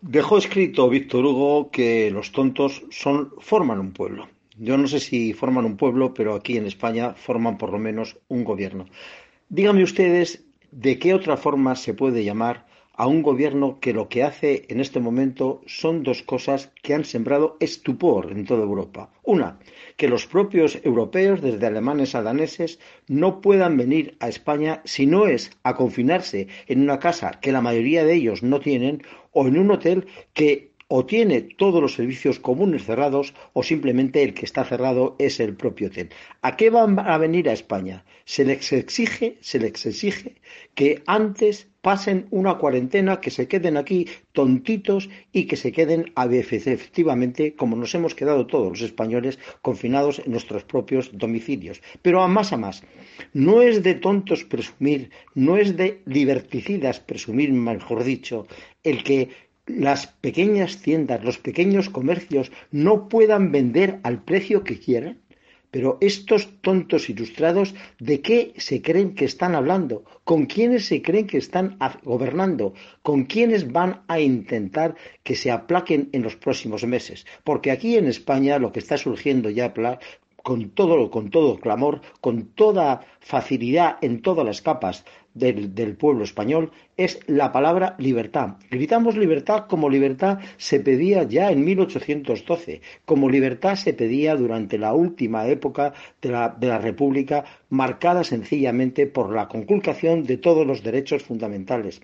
Dejó escrito Víctor Hugo que los tontos son, forman un pueblo. Yo no sé si forman un pueblo, pero aquí en España forman por lo menos un gobierno. Díganme ustedes de qué otra forma se puede llamar a un gobierno que lo que hace en este momento son dos cosas que han sembrado estupor en toda Europa. Una, que los propios europeos, desde alemanes a daneses, no puedan venir a España si no es a confinarse en una casa que la mayoría de ellos no tienen o en un hotel que o tiene todos los servicios comunes cerrados o simplemente el que está cerrado es el propio hotel. ¿A qué van a venir a España? Se les exige, se les exige que antes pasen una cuarentena, que se queden aquí tontitos y que se queden efectivamente como nos hemos quedado todos los españoles confinados en nuestros propios domicilios. Pero a más a más, no es de tontos presumir, no es de liberticidas presumir, mejor dicho, el que las pequeñas tiendas, los pequeños comercios no puedan vender al precio que quieran? Pero estos tontos ilustrados, ¿de qué se creen que están hablando? ¿Con quiénes se creen que están gobernando? ¿Con quiénes van a intentar que se aplaquen en los próximos meses? Porque aquí en España lo que está surgiendo ya con todo, con todo clamor, con toda facilidad en todas las capas del, pueblo español es la palabra libertad. Gritamos libertad como libertad se pedía ya en 1812, como libertad se pedía durante la última época de la, de la República, marcada sencillamente por la conculcación de todos los derechos fundamentales.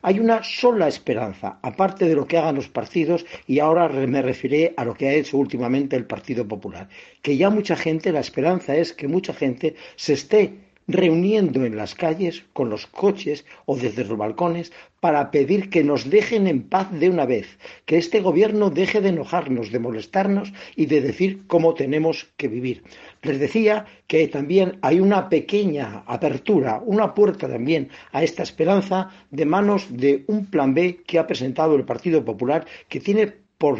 Hay una sola esperanza, aparte de lo que hagan los partidos, y ahora me referiré a lo que ha hecho últimamente el Partido Popular, que ya mucha gente, la esperanza es que mucha gente se esté reuniendo en las calles con los coches o desde los balcones para pedir que nos dejen en paz de una vez, que este gobierno deje de enojarnos, de molestarnos y de decir cómo tenemos que vivir. Les decía que también hay una pequeña apertura, una puerta también a esta esperanza de manos de un plan B que ha presentado el Partido Popular que tiene por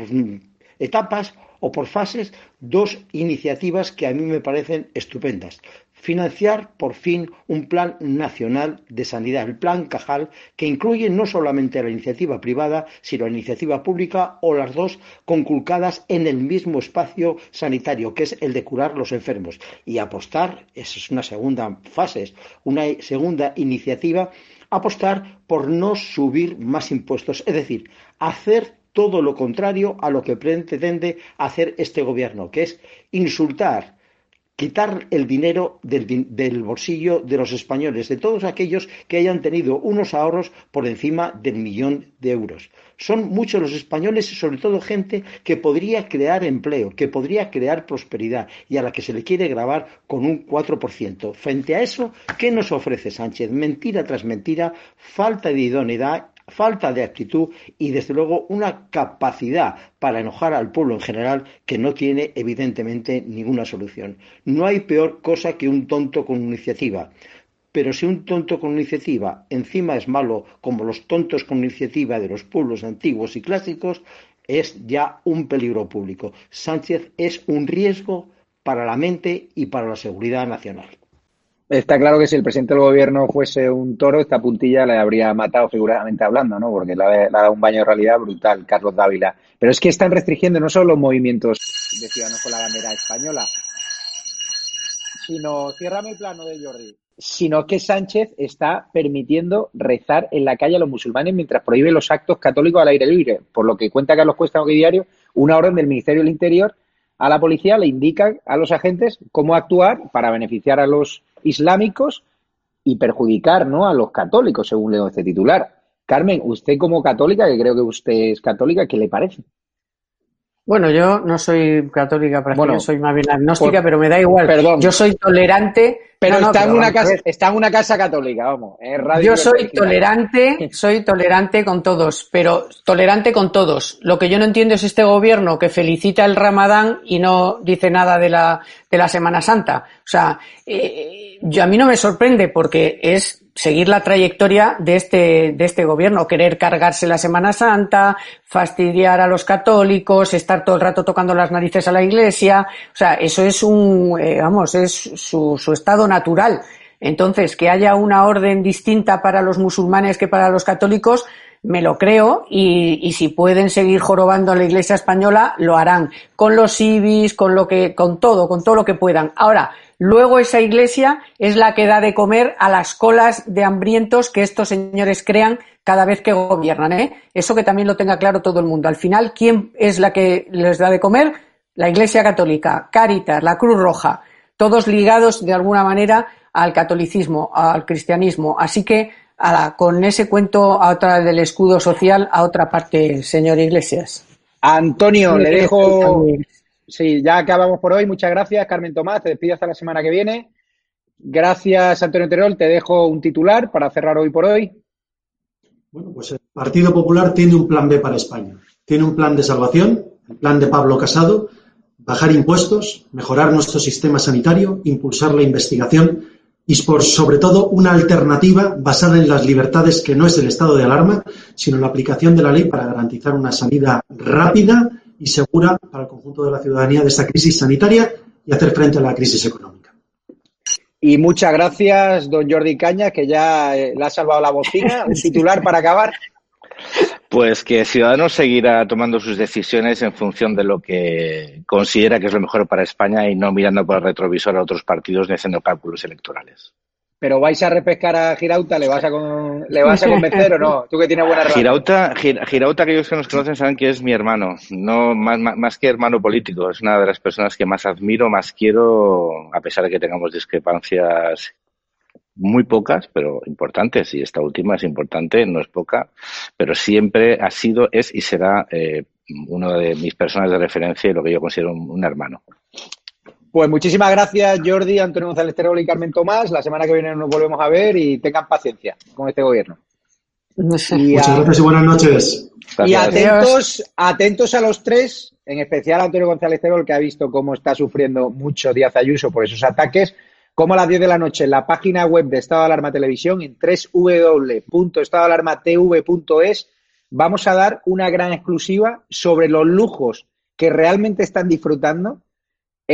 etapas o por fases dos iniciativas que a mí me parecen estupendas financiar por fin un plan nacional de sanidad, el plan Cajal, que incluye no solamente la iniciativa privada, sino la iniciativa pública o las dos conculcadas en el mismo espacio sanitario, que es el de curar los enfermos. Y apostar, esa es una segunda fase, una segunda iniciativa, apostar por no subir más impuestos, es decir, hacer todo lo contrario a lo que pretende hacer este gobierno, que es insultar, quitar el dinero del, bolsillo de los españoles, de todos aquellos que hayan tenido unos ahorros por encima del millón de euros. Son muchos los españoles y sobre todo gente que podría crear empleo, que podría crear prosperidad y a la que se le quiere grabar con un 4%. Frente a eso, ¿qué nos ofrece Sánchez? Mentira tras mentira, falta de idoneidad falta de actitud y desde luego una capacidad para enojar al pueblo en general que no tiene evidentemente ninguna solución. No hay peor cosa que un tonto con iniciativa. Pero si un tonto con iniciativa encima es malo como los tontos con iniciativa de los pueblos antiguos y clásicos, es ya un peligro público. Sánchez es un riesgo para la mente y para la seguridad nacional. Está claro que si el presidente del gobierno fuese un toro, esta puntilla le habría matado figuradamente hablando, ¿no? Porque le ha, dado un baño de realidad brutal, Carlos Dávila. Pero es que están restringiendo no solo los movimientos de ciudadanos con la bandera española, sino, ciérrame el plano de Jordi, sino que Sánchez está permitiendo rezar en la calle a los musulmanes mientras prohíbe los actos católicos al aire libre. Por lo que cuenta Carlos Cuesta hoy diario, una orden del Ministerio del Interior a la policía le indica a los agentes cómo actuar para beneficiar a los islámicos y perjudicar ¿no? a los católicos, según leo este titular. Carmen, usted como católica, que creo que usted es católica, ¿qué le parece? Bueno, yo no soy católica, bueno, soy más bien agnóstica, pero me da igual. Perdón. Yo soy tolerante. Pero, está, en una casa, está en una casa católica, vamos. yo soy tolerante, soy tolerante con todos, pero tolerante con todos. Lo que yo no entiendo es este gobierno que felicita el Ramadán y no dice nada de la, de la Semana Santa. O sea, eh, yo, a mí no me sorprende porque es seguir la trayectoria de este, de este gobierno, querer cargarse la Semana Santa, fastidiar a los católicos, estar todo el rato tocando las narices a la iglesia, o sea, eso es un, eh, vamos, es su, su estado natural. Entonces, que haya una orden distinta para los musulmanes que para los católicos, me lo creo y, y, si pueden seguir jorobando a la Iglesia española, lo harán. Con los IBIS, con lo que, con todo, con todo lo que puedan. Ahora, Luego esa iglesia es la que da de comer a las colas de hambrientos que estos señores crean cada vez que gobiernan. ¿eh? Eso que también lo tenga claro todo el mundo. Al final, ¿quién es la que les da de comer? La Iglesia Católica, Cáritas, la Cruz Roja, todos ligados de alguna manera al catolicismo, al cristianismo. Así que con ese cuento a otra del escudo social, a otra parte, señor Iglesias. Antonio, le dejo Sí, ya acabamos por hoy. Muchas gracias, Carmen Tomás. Te despido hasta la semana que viene. Gracias, Antonio Terol. Te dejo un titular para cerrar hoy por hoy. Bueno, pues el Partido Popular tiene un plan B para España. Tiene un plan de salvación, el plan de Pablo Casado, bajar impuestos, mejorar nuestro sistema sanitario, impulsar la investigación y, por sobre todo, una alternativa basada en las libertades que no es el estado de alarma, sino la aplicación de la ley para garantizar una salida rápida y segura para el conjunto de la ciudadanía de esta crisis sanitaria y hacer frente a la crisis económica. Y muchas gracias, don Jordi Caña, que ya eh, le ha salvado la bocina. Un titular para acabar. Pues que Ciudadanos seguirá tomando sus decisiones en función de lo que considera que es lo mejor para España y no mirando por el retrovisor a otros partidos ni haciendo cálculos electorales pero vais a repescar a Girauta, ¿le vas a, ¿le vas a convencer o no? Tú que tienes buena relación. Girauta, Girauta, aquellos que nos conocen saben que es mi hermano, no más, más, que hermano político, es una de las personas que más admiro, más quiero, a pesar de que tengamos discrepancias muy pocas, pero importantes, y esta última es importante, no es poca, pero siempre ha sido, es y será eh, uno de mis personas de referencia y lo que yo considero un hermano. Pues muchísimas gracias, Jordi, Antonio González Terol y Carmen Tomás. La semana que viene nos volvemos a ver y tengan paciencia con este gobierno. Muchas gracias y buenas noches. Y atentos, atentos a los tres, en especial a Antonio González Terol, que ha visto cómo está sufriendo mucho Díaz Ayuso por esos ataques, como a las 10 de la noche en la página web de Estado de Alarma Televisión, en www.estadoalarmatv.es, vamos a dar una gran exclusiva sobre los lujos que realmente están disfrutando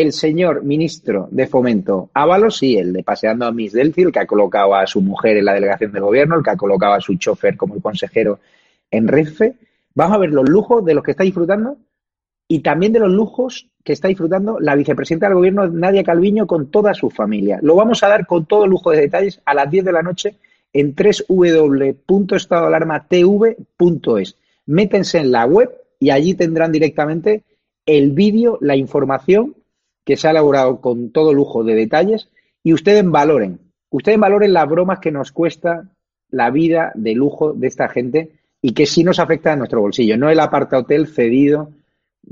el señor ministro de Fomento Ábalos, sí, el de paseando a Miss Delphi, el que ha colocado a su mujer en la delegación del gobierno, el que ha colocado a su chofer como el consejero en Renfe. Vamos a ver los lujos de los que está disfrutando y también de los lujos que está disfrutando la vicepresidenta del gobierno, Nadia Calviño, con toda su familia. Lo vamos a dar con todo lujo de detalles a las 10 de la noche en www.estadoalarmatv.es. Métense en la web y allí tendrán directamente el vídeo, la información que se ha elaborado con todo lujo de detalles y ustedes valoren, ustedes valoren las bromas que nos cuesta la vida de lujo de esta gente y que sí nos afecta a nuestro bolsillo, no el aparta hotel cedido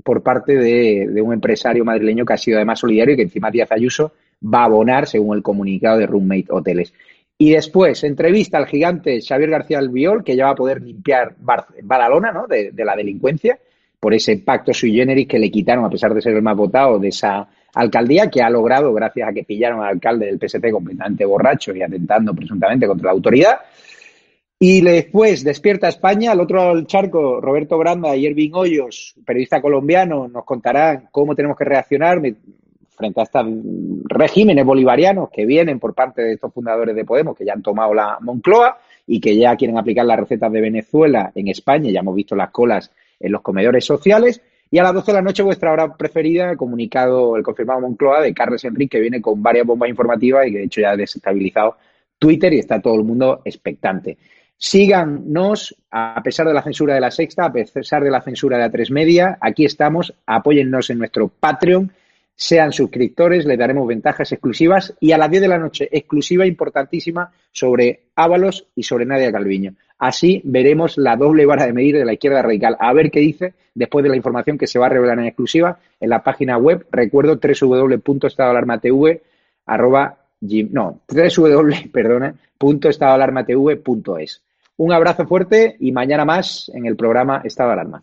por parte de, un empresario madrileño que ha sido además solidario y que encima Díaz Ayuso va a abonar según el comunicado de Roommate Hoteles. Y después, entrevista al gigante Xavier García Albiol, que ya va a poder limpiar Badalona ¿no? de, de la delincuencia por ese pacto sui generis que le quitaron, a pesar de ser el más votado, de esa alcaldía que ha logrado, gracias a que pillaron al alcalde del PSP completamente borracho y atentando presuntamente contra la autoridad. Y después despierta España, al otro charco, Roberto Granda y Ervin Hoyos, periodista colombiano, nos contarán cómo tenemos que reaccionar frente a estos regímenes bolivarianos que vienen por parte de estos fundadores de Podemos, que ya han tomado la Moncloa y que ya quieren aplicar las recetas de Venezuela en España, ya hemos visto las colas en los comedores sociales. Y a las 12 de la noche, vuestra hora preferida, comunicado el confirmado Moncloa de Carles Enrique, que viene con varias bombas informativas y que de hecho ya ha desestabilizado Twitter y está todo el mundo expectante. Síganos a pesar de la censura de la sexta, a pesar de la censura de la tres media. Aquí estamos. Apóyennos en nuestro Patreon. Sean suscriptores, les daremos ventajas exclusivas y a las 10 de la noche, exclusiva importantísima sobre Ábalos y sobre Nadia Calviño. Así veremos la doble vara de medir de la izquierda radical. A ver qué dice después de la información que se va a revelar en exclusiva en la página web. Recuerdo www.estadoalarmatv arroba no, www, perdona, punto estadoalarmatv.es. Un abrazo fuerte y mañana más en el programa Estado de Alarma.